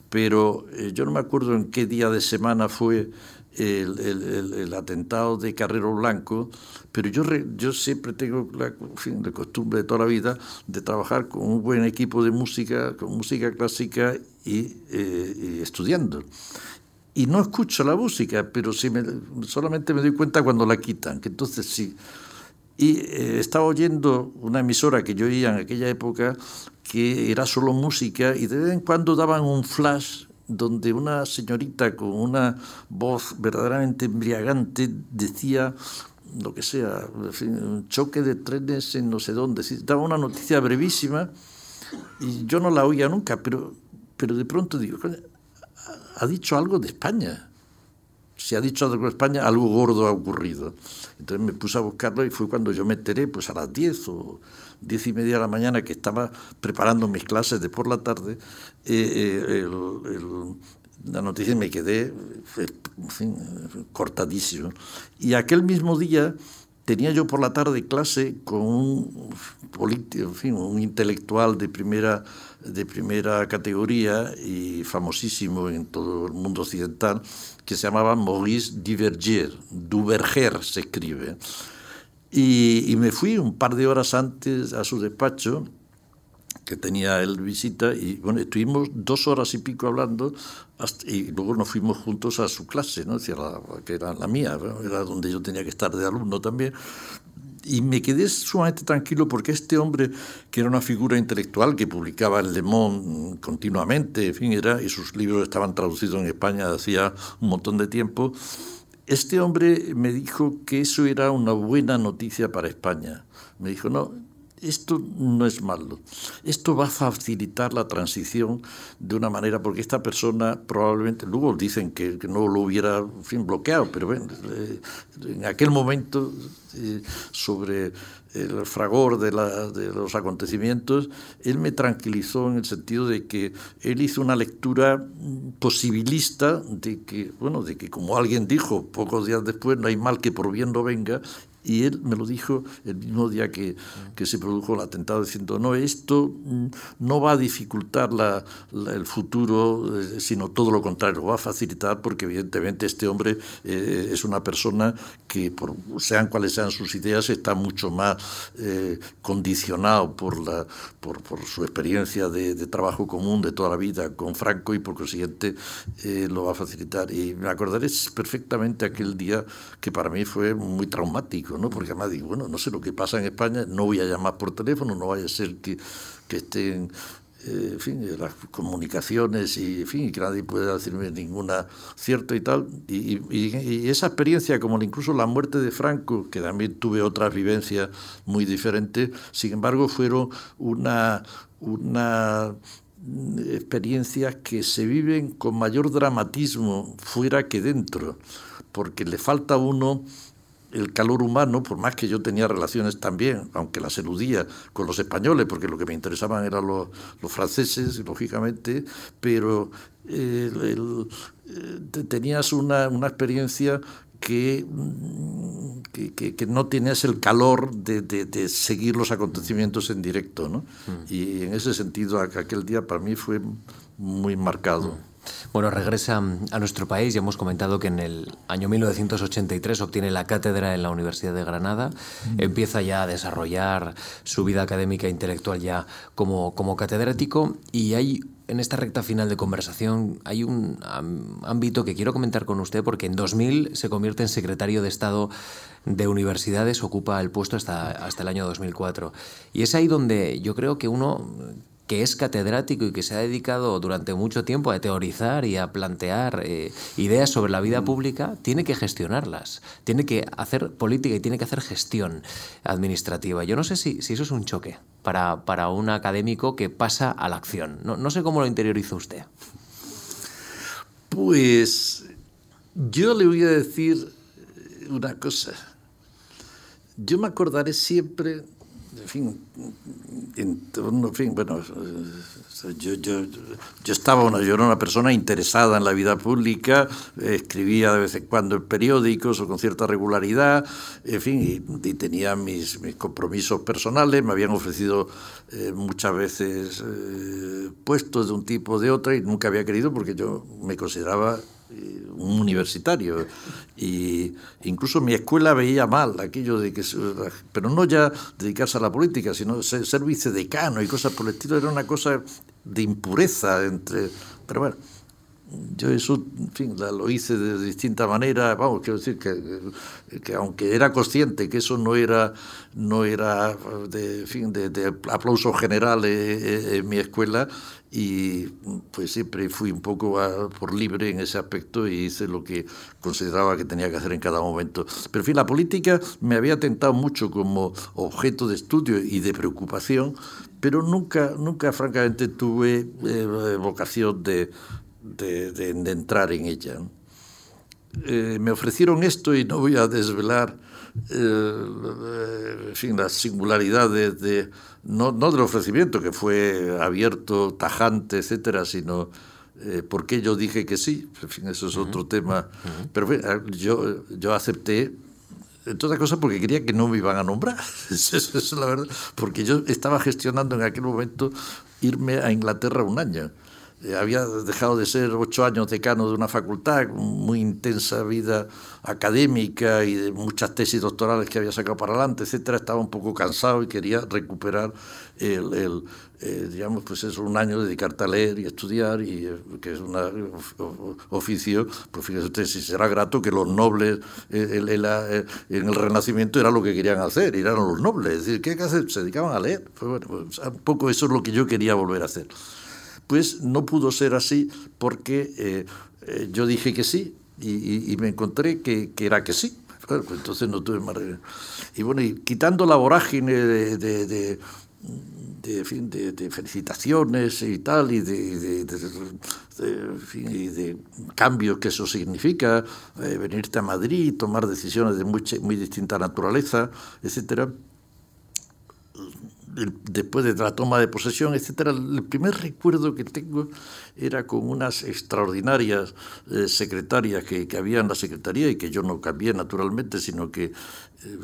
Pero eh, yo no me acuerdo en qué día de semana fue el, el, el, atentado de Carrero Blanco, pero yo, yo siempre tengo la, costumbre de toda la vida de trabajar con un buen equipo de música, con música clásica y, eh, estudiando. Y no escucho la música, pero sí me, solamente me doy cuenta cuando la quitan, que entonces sí. Y eh, estaba oyendo una emisora que yo oía en aquella época que era solo música y de vez en cuando daban un flash donde una señorita con una voz verdaderamente embriagante decía lo que sea, un choque de trenes en no sé dónde, daba una noticia brevísima y yo no la oía nunca, pero, pero de pronto digo, ha dicho algo de España. Si ha dicho algo de España, algo gordo ha ocurrido. Entonces me puse a buscarlo y fue cuando yo me enteré, pues a las 10 o diez y media de la mañana que estaba preparando mis clases de por la tarde, eh, eh, la noticia me quedé cortadísimo. Y aquel mismo día tenía yo por la tarde clase con un, en un intelectual de primera, de primera categoría y famosísimo en todo el mundo occidental, que se llamaba Maurice Duverger. Duverger se escribe. Y, me fui un par de horas antes a su despacho, que tenía él visita, y bueno, estuvimos dos horas y pico hablando, y luego nos fuimos juntos a su clase, ¿no? que era la mía, era donde yo tenía que estar de alumno también. Y me quedé sumamente tranquilo porque este hombre, que era una figura intelectual que publicaba en Le Monde continuamente, en fin, era, y sus libros estaban traducidos en España hacía un montón de tiempo, este hombre me dijo que eso era una buena noticia para España. Me dijo, no, esto no es malo. Esto va a facilitar la transición de una manera, porque esta persona probablemente, luego dicen que, no lo hubiera bloqueado, pero bueno, eh, en aquel momento, eh, sobre el fragor de, los acontecimientos, él me tranquilizó en el sentido de que él hizo una lectura posibilista de que, bueno, de que como alguien dijo pocos días después, no hay mal que por bien no venga, y él me lo dijo el mismo día que, que se produjo el atentado, diciendo, no, esto mm, no va a dificultar la, el futuro, eh, sino todo lo contrario, lo va a facilitar porque evidentemente este hombre eh, es una persona que, por, sean cuales sean sus ideas, está mucho más eh, condicionado por, la, por, por su experiencia de, de, trabajo común de toda la vida con Franco y por consiguiente lo va a facilitar. Y me acordaré perfectamente aquel día que para mí fue muy traumático, ¿no? porque además digo, bueno, no sé lo que pasa en España, no voy a llamar por teléfono, no vaya a ser que, que estén eh, en fin, las comunicaciones y, en fin, que nadie pueda decirme ninguna cierto y tal. Y, y, esa experiencia, como incluso la muerte de Franco, que también tuve otras vivencias muy diferentes, sin embargo, fueron una, una experiencias que se viven con mayor dramatismo fuera que dentro, porque le falta a uno el calor humano, por más que yo tenía relaciones también, aunque las eludía con los españoles, porque lo que me interesaban eran los, los franceses, lógicamente, pero eh, eh, tenías una, una experiencia que, que, que, no tenías el calor de, de, seguir los acontecimientos en directo. ¿no? Mm. Y en ese sentido, aquel día para mí fue muy marcado. Mm. Bueno, regresa a nuestro país. Ya hemos comentado que en el año 1983 obtiene la cátedra en la Universidad de Granada. Mm. Empieza ya a desarrollar su vida académica e intelectual ya como, como catedrático. Y hay en esta recta final de conversación hay un ámbito que quiero comentar con usted porque en 2000 se convierte en secretario de Estado de Universidades, ocupa el puesto hasta, hasta el año 2004. Y es ahí donde yo creo que uno que es catedrático y que se ha dedicado durante mucho tiempo a teorizar y a plantear eh, ideas sobre la vida mm. pública, tiene que gestionarlas, tiene que hacer política y tiene que hacer gestión administrativa. Yo no sé si, si eso es un choque para, para, un académico que pasa a la acción. No, no sé cómo lo interioriza usted. Pues yo le voy a decir una cosa. Yo me acordaré siempre fin, en, en fin, bueno, yo, yo, yo estaba una, yo era una persona interesada en la vida pública, escribía de vez en cuando en periódicos o con cierta regularidad, en fin, y, tenía mis, mis, compromisos personales, me habían ofrecido eh, muchas veces eh, puestos de un tipo o de otro y nunca había querido porque yo me consideraba eh, un universitario. Y incluso mi escuela veía mal aquello de que pero no ya dedicarse a la política sino ser, vicedecano y cosas por el estilo era una cosa de impureza entre pero bueno yo eso, en fin, lo hice de distinta manera, vamos, quiero decir que, que aunque era consciente que eso no era, no era de, fin, de, de aplauso general en, mi escuela, y pues siempre fui un poco por libre en ese aspecto y hice lo que consideraba que tenía que hacer en cada momento. Pero en fin, la política me había tentado mucho como objeto de estudio y de preocupación, pero nunca, nunca francamente tuve eh, vocación de de, de, de entrar en ella. Eh, me ofrecieron esto y no voy a desvelar eh, en fin, las singularidades de, no, no, del ofrecimiento, que fue abierto, tajante, etcétera, sino eh, por qué yo dije que sí. En fin, eso es uh -huh. otro tema. Uh -huh. Pero bueno, yo, yo acepté entre otras cosas porque quería que no me iban a nombrar, (laughs) eso es la verdad, porque yo estaba gestionando en aquel momento irme a Inglaterra un año. Eh, había dejado de ser ocho años decano de una facultad, muy intensa vida académica y de muchas tesis doctorales que había sacado para adelante, etcétera. Estaba un poco cansado y quería recuperar el, el eh, digamos, pues es un año dedicarte a leer y estudiar, y eh, que es un oficio, pues fíjese usted si será grato que los nobles eh, el, el, en el Renacimiento era lo que querían hacer, eran los nobles, es decir, ¿qué hay que hacer? Se dedicaban a leer. Pues bueno, pues un poco eso es lo que yo quería volver a hacer pues no pudo ser así porque eh, eh, yo dije que sí y, me encontré que, era que sí. Pues entonces no tuve más Y bueno, y quitando la vorágine de, de, felicitaciones y tal, y de, cambios que eso significa, eh, venirte a Madrid, tomar decisiones de muy distinta naturaleza, etcétera después de la toma de posesión, etcétera, el primer recuerdo que tengo era con unas extraordinarias eh, secretarias que, que, había en la secretaría y que yo no cambié naturalmente, sino que eh,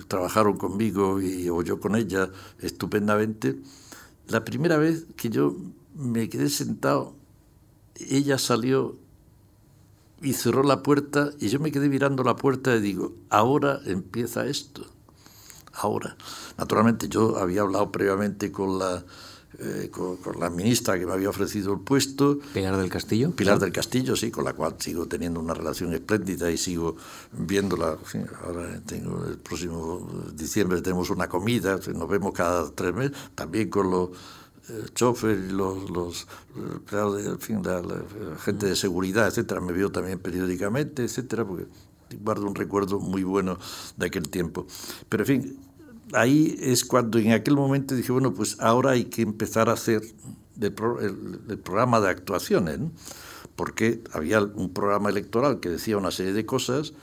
trabajaron conmigo y, o yo con ella estupendamente. La primera vez que yo me quedé sentado, ella salió y cerró la puerta y yo me quedé mirando la puerta y digo, ahora empieza esto ahora. Naturalmente yo había hablado previamente con la, eh, con, la ministra que me había ofrecido el puesto. Pilar del Castillo. Pilar del Castillo, sí, con la cual sigo teniendo una relación espléndida y sigo viéndola. ahora tengo el próximo diciembre tenemos una comida, nos vemos cada tres meses, también con los eh, choferes, los, los en fin, la, gente de seguridad, etcétera, me veo también periódicamente, etcétera, porque guardo un recuerdo muy bueno de aquel tiempo. Pero en fin, ahí es cuando en aquel momento dije, bueno, pues ahora hay que empezar a hacer el, programa de actuaciones, porque había un programa electoral que decía una serie de cosas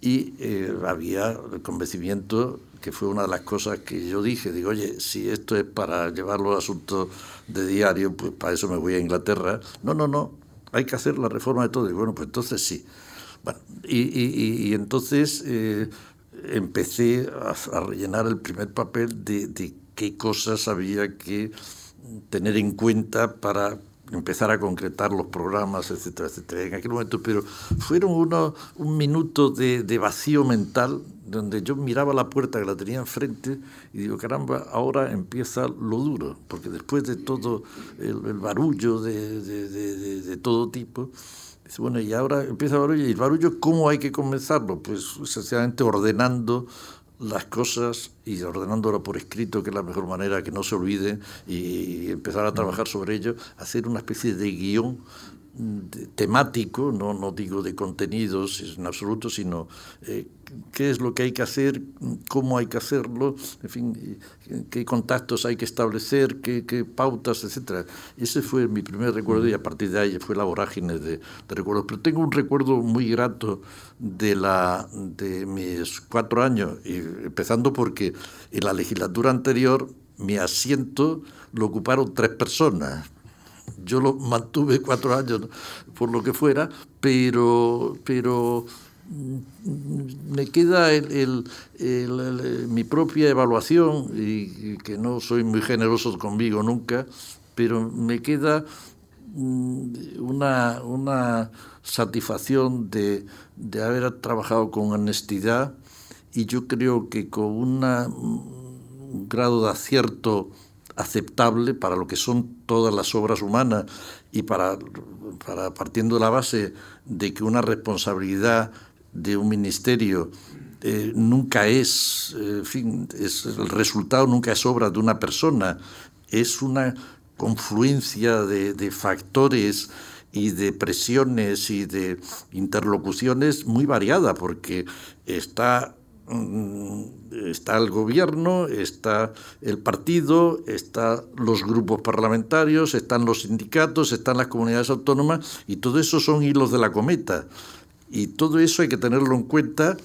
y eh, había el convencimiento que fue una de las cosas que yo dije, digo, oye, si esto es para llevar los asuntos de diario, pues para eso me voy a Inglaterra. No, no, no, hay que hacer la reforma de todo. Y bueno, pues entonces sí. Bueno, y, entonces eh, empecé a, rellenar el primer papel de, qué cosas había que tener en cuenta para empezar a concretar los programas, etcétera, etcétera. En aquel momento, pero fueron unos, un minuto de, vacío mental donde yo miraba la puerta que la tenía enfrente y digo, caramba, ahora empieza lo duro, porque después de todo el, barullo de, de todo tipo, bueno, y ahora empieza el barullo. ¿Y el barullo cómo hay que comenzarlo? Pues sencillamente ordenando las cosas y ordenándolo por escrito, que es la mejor manera que no se olvide, y empezar a trabajar sobre ello, hacer una especie de guion temático, no, no digo de contenidos en absoluto, sino eh, qué es lo que hay que hacer, cómo hay que hacerlo, en fin, qué contactos hay que establecer, qué, qué pautas, etc. Ese fue mi primer recuerdo y a partir de ahí fue la vorágine de, de recuerdos. Pero tengo un recuerdo muy grato de, la, de mis cuatro años, y empezando porque en la legislatura anterior mi asiento lo ocuparon tres personas yo lo mantuve cuatro años por lo que fuera, pero, pero mm, me queda el, mi propia evaluación, y, que no soy muy generoso conmigo nunca, pero me queda mm, una, una satisfacción de, de, haber trabajado con honestidad y yo creo que con una, un grado de acierto aceptable para lo que son todas las obras humanas y para, para partiendo de la base de que una responsabilidad de un ministerio eh, nunca es, eh, fin, es, el resultado nunca es obra de una persona, es una confluencia de, de factores y de presiones y de interlocuciones muy variada, porque está está el gobierno, está el partido, están los grupos parlamentarios, están los sindicatos, están las comunidades autónomas y todo eso son hilos de la cometa. Y todo eso hay que tenerlo en cuenta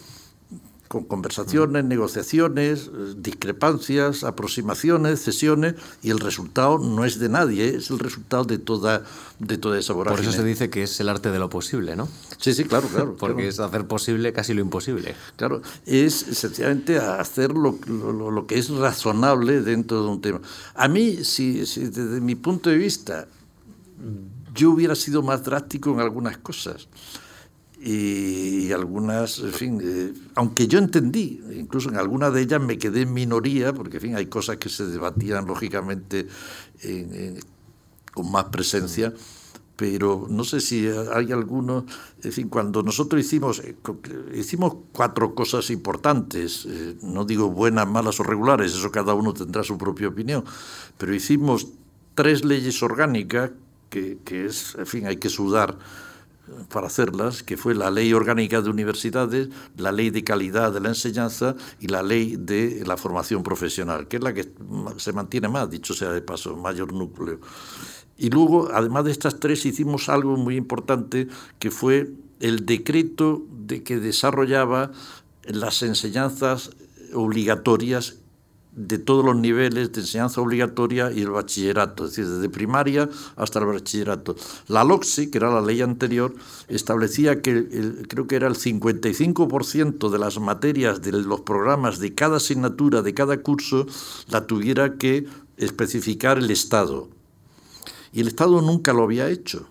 con conversaciones, negociaciones, discrepancias, aproximaciones, cesiones, y el resultado no es de nadie, es el resultado de toda, de toda esa vorágine. Por eso se dice que es el arte de lo posible, ¿no? Sí, sí, claro, claro. (laughs) Porque es hacer posible casi lo imposible. Claro, es sencillamente hacer lo, lo, que es razonable dentro de un tema. A mí, si, si desde mi punto de vista, yo hubiera sido más drástico en algunas cosas y algunas, en fin, eh, aunque yo entendí, incluso en algunas de ellas me quedé en minoría, porque en fin, hay cosas que se debatían lógicamente con más presencia, pero no sé si hay algunos, en fin, cuando nosotros hicimos, eh, hicimos cuatro cosas importantes, eh, no digo buenas, malas o regulares, eso cada uno tendrá su propia opinión, pero hicimos tres leyes orgánicas que, que es, en fin, hay que sudar para hacerlas, que fue la Ley Orgánica de Universidades, la Ley de Calidad de la Enseñanza y la Ley de la Formación Profesional, que es la que se mantiene más, dicho sea de paso, mayor núcleo. Y luego, además de estas tres, hicimos algo muy importante, que fue el decreto de que desarrollaba las enseñanzas obligatorias de todos los niveles de enseñanza obligatoria y el bachillerato, es decir, desde primaria hasta el bachillerato. La LOCSI, que era la ley anterior, establecía que creo que era el 55% de las materias de los programas de cada asignatura, de cada curso, la tuviera que especificar el Estado. Y el Estado nunca lo había hecho.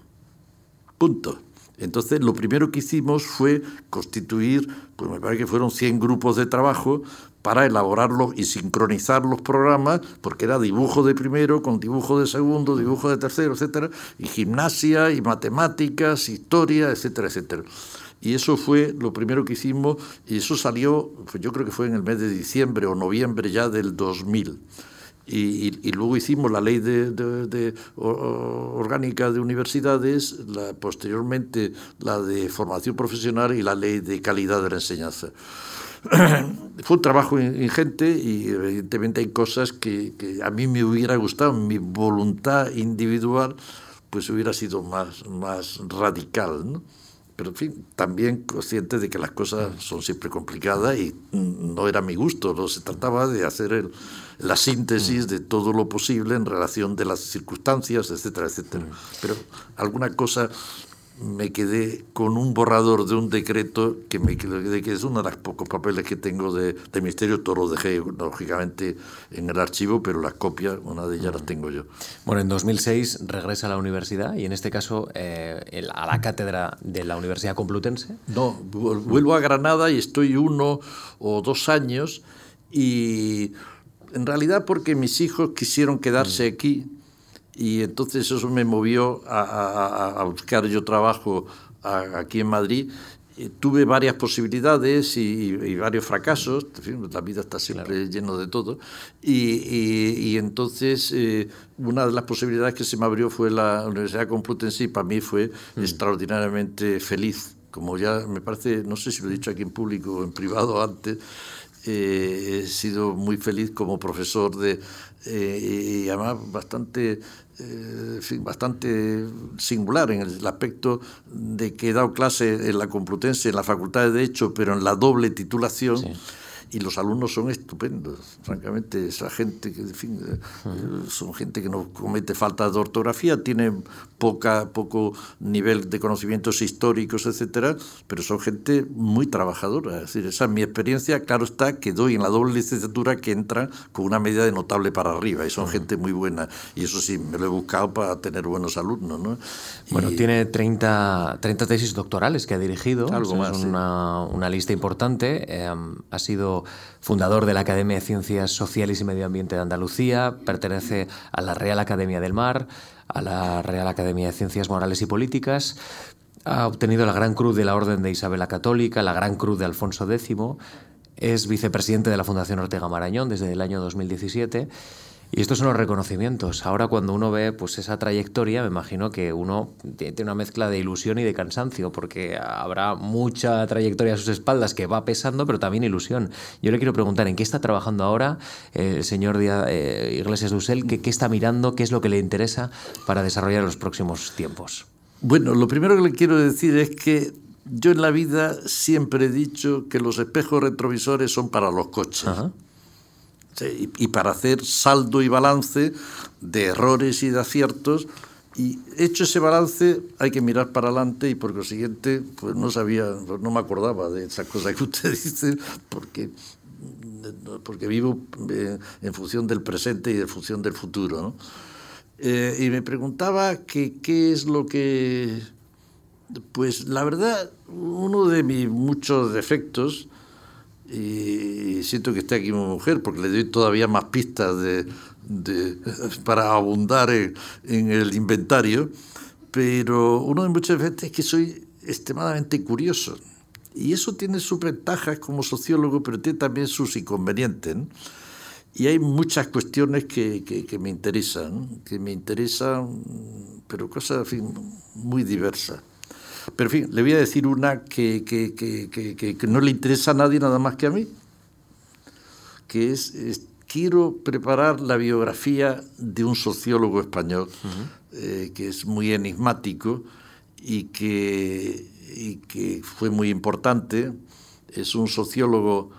Punto. Entonces, lo primero que hicimos fue constituir, pues me parece que fueron 100 grupos de trabajo para elaborarlos y sincronizar los programas, porque era dibujo de primero con dibujo de segundo, dibujo de tercero, etcétera, y gimnasia y matemáticas, historia, etcétera, etcétera. Y eso fue lo primero que hicimos, y eso salió, pues yo creo que fue en el mes de diciembre o noviembre ya del 2000. Y, luego hicimos la ley de, orgánica de universidades, la, posteriormente la de formación profesional y la ley de calidad de la enseñanza. (coughs) Fue un trabajo ingente y evidentemente hay cosas que, a mí me hubiera gustado, mi voluntad individual pues hubiera sido más, más radical. ¿no? pero en fin, también consciente de que las cosas son siempre complicadas y no era mi gusto, no se trataba de hacer el, la síntesis de todo lo posible en relación de las circunstancias, etcétera, etcétera. Pero alguna cosa me quedé con un borrador de un decreto que me quedé, que es uno de los pocos papeles que tengo de, de Ministerio, todo lo dejé lógicamente en el archivo, pero las copias, una de ellas las tengo yo. Bueno, en 2006 regresa a la universidad y en este caso eh, a la cátedra de la Universidad Complutense. No, vuelvo a Granada y estoy uno o dos años y en realidad porque mis hijos quisieron quedarse mm. aquí y entonces eso me movió a, buscar yo trabajo aquí en Madrid. tuve varias posibilidades y, varios fracasos, la vida está siempre lleno de todo, y, entonces eh, una de las posibilidades que se me abrió fue la Universidad Complutense y para mí fue mm. extraordinariamente feliz, como ya me parece, no sé si lo he dicho aquí en público o en privado antes, eh, he sido muy feliz como profesor de, eh, y además bastante, eh, bastante singular en el aspecto de que he dado clase en la Complutense, en la Facultad de Derecho, pero en la doble titulación y los alumnos son estupendos, francamente, esa gente que, en fin, eh, son gente que no comete falta de ortografía, tienen poca, poco nivel de conocimientos históricos, etcétera, pero son gente muy trabajadora. Es decir, esa es mi experiencia, claro está, que doy en la doble licenciatura que entra con una medida de notable para arriba, y son gente muy buena, y eso sí, me lo he buscado para tener buenos alumnos. ¿no? Bueno, tiene 30, 30 tesis doctorales que ha dirigido, Algo más, es una, una, lista importante, eh, ha sido fundador de la Academia de Ciencias Sociales y Medio Ambiente de Andalucía, pertenece a la Real Academia del Mar, a la Real Academia de Ciencias Morales y Políticas, ha obtenido la Gran Cruz de la Orden de Isabel la Católica, la Gran Cruz de Alfonso X, es vicepresidente de la Fundación Ortega Marañón desde el año 2017 y estos son los reconocimientos. Ahora cuando uno ve pues esa trayectoria, me imagino que uno tiene una mezcla de ilusión y de cansancio, porque habrá mucha trayectoria a sus espaldas que va pesando, pero también ilusión. Yo le quiero preguntar, ¿en qué está trabajando ahora el señor eh, Iglesias Dussel? ¿Qué, ¿Qué está mirando? ¿Qué es lo que le interesa para desarrollar en los próximos tiempos? Bueno, lo primero que le quiero decir es que yo en la vida siempre he dicho que los espejos retrovisores son para los coches y, para hacer saldo y balance de errores y de aciertos. Y hecho ese balance, hay que mirar para adelante y por consiguiente, pues no sabía, no me acordaba de esa cosa que (laughs) usted dice, porque, porque vivo eh, en función del presente y en función del futuro. Eh, y me preguntaba que qué es lo que... Pues la verdad, uno de mis muchos defectos y siento que está aquí mi mujer porque le doy todavía más pistas de, (laughs) para abundar en, el inventario, pero uno de muchas veces es que soy extremadamente curioso. Y eso tiene sus ventajas como sociólogo, pero tiene también sus inconvenientes. Y hay muchas cuestiones que, que, me interesan, que me interesan, pero cosas en fin, muy diversas. Pero en fin, le voy a decir una que, que, que, que no le interesa a nadie nada más que a mí, que es, quiero preparar la biografía de un sociólogo español eh, que es muy enigmático y que, y que fue muy importante. Es un sociólogo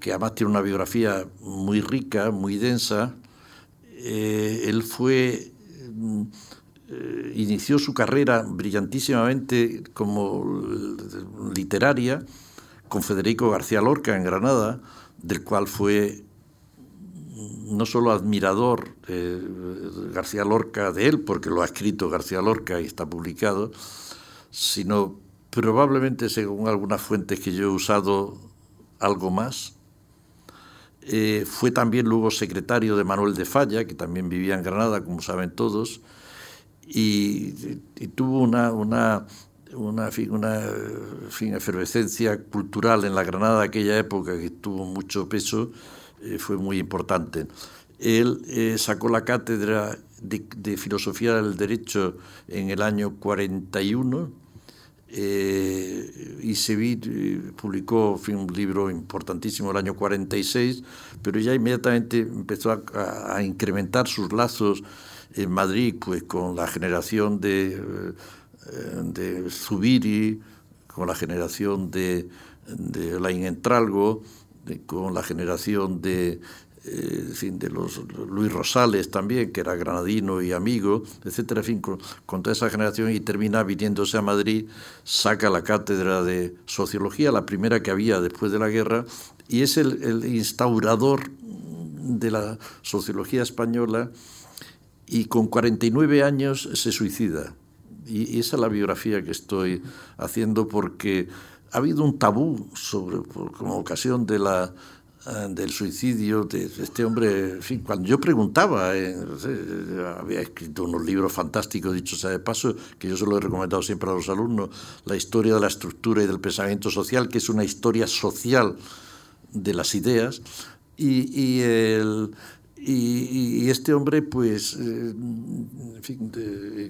que además tiene una biografía muy rica, muy densa. él fue mm, inició su carrera brillantísimamente como literaria con Federico García Lorca en Granada, del cual fue no solo admirador eh, García Lorca de él, porque lo ha escrito García Lorca y está publicado, sino probablemente, según algunas fuentes que yo he usado, algo más. Eh, fue también luego secretario de Manuel de Falla, que también vivía en Granada, como saben todos, y, tuvo una, una, una, una efervescencia cultural en la Granada de aquella época que tuvo mucho peso eh, fue muy importante. Él eh, sacó la cátedra de, Filosofía del Derecho en el año 41 eh, y se publicó un libro importantísimo el año 46, pero ya inmediatamente empezó a, incrementar sus lazos en Madrid pues, con la generación de, de Zubiri, con la generación de, de Lain Entralgo, con la generación de, eh, de los Luis Rosales también, que era granadino y amigo, etcétera, fin, con, toda esa generación y termina viniéndose a Madrid, saca la cátedra de sociología, la primera que había después de la guerra, y es el instaurador de la sociología española y con 49 años se suicida. Y, esa es la biografía que estoy haciendo porque ha habido un tabú sobre, como ocasión de la, eh, del suicidio de este hombre. En fin, cuando yo preguntaba, eh, había escrito unos libros fantásticos, dicho sea de paso, que yo se lo he recomendado siempre a los alumnos, La historia de la estructura y del pensamiento social, que es una historia social de las ideas. Y, y el, y, este hombre, pues, eh, en fin,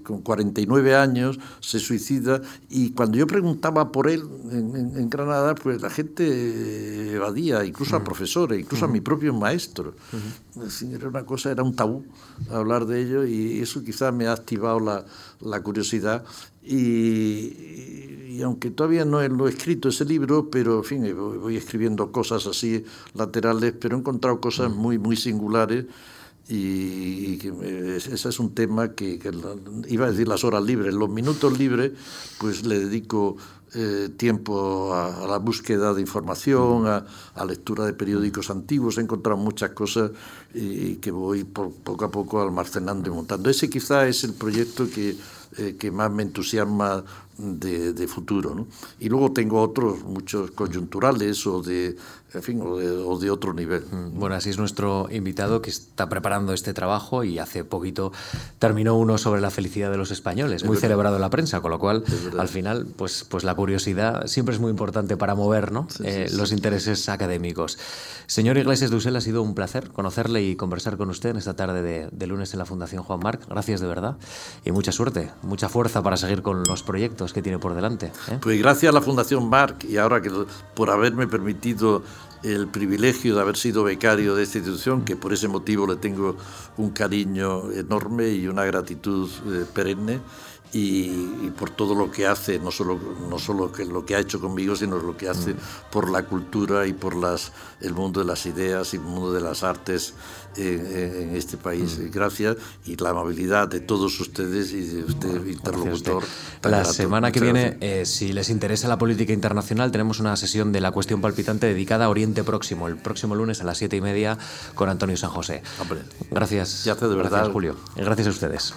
con 49 años, se suicida. Y cuando yo preguntaba por él en, Granada, pues la gente evadía, incluso a profesores, incluso a mi propio maestro. era una cosa, era un tabú hablar de ello y eso quizás me ha activado la, la curiosidad. Y, aunque todavía no lo he escrito ese libro, pero en fin, voy, escribiendo cosas así laterales, pero he encontrado cosas muy, muy singulares y, ese es un tema que, iba a decir las horas libres, los minutos libres, pues le dedico eh, tiempo a, la búsqueda de información, a, a, lectura de periódicos antiguos, he encontrado muchas cosas y, que voy poco a poco almacenando y montando. Ese quizá es el proyecto que eh, que más me entusiasma de, futuro. ¿no? Y luego tengo otros, muchos coyunturales o de, en fin, o de, otro nivel. Mm, bueno, así es nuestro invitado que está preparando este trabajo y hace poquito terminó uno sobre la felicidad de los españoles, muy celebrado en la prensa, con lo cual al final pues, pues la curiosidad siempre es muy importante para mover ¿no? Eh, los intereses académicos. Señor Iglesias Dussel, ha sido un placer conocerle y conversar con usted en esta tarde de, de lunes en la Fundación Juan Marc. Gracias de verdad y mucha suerte mucha fuerza para seguir con los proyectos que tiene por delante. ¿eh? Pues gracias a la Fundación Marc y ahora que por haberme permitido el privilegio de haber sido becario de esta institución, que por ese motivo le tengo un cariño enorme y una gratitud eh, perenne y, por todo lo que hace, no solo, no solo que lo que ha hecho conmigo, sino lo que hace mm. por la cultura y por las, el mundo de las ideas y el mundo de las artes en, este país. Mm. Gracias y la amabilidad de todos ustedes y de usted, interlocutor. La semana que viene, eh, si les interesa la política internacional, tenemos una sesión de la cuestión palpitante dedicada a Oriente Próximo, el próximo lunes a las siete y media con Antonio San José. Gracias. Ya de verdad. Gracias, Julio. Y gracias a ustedes.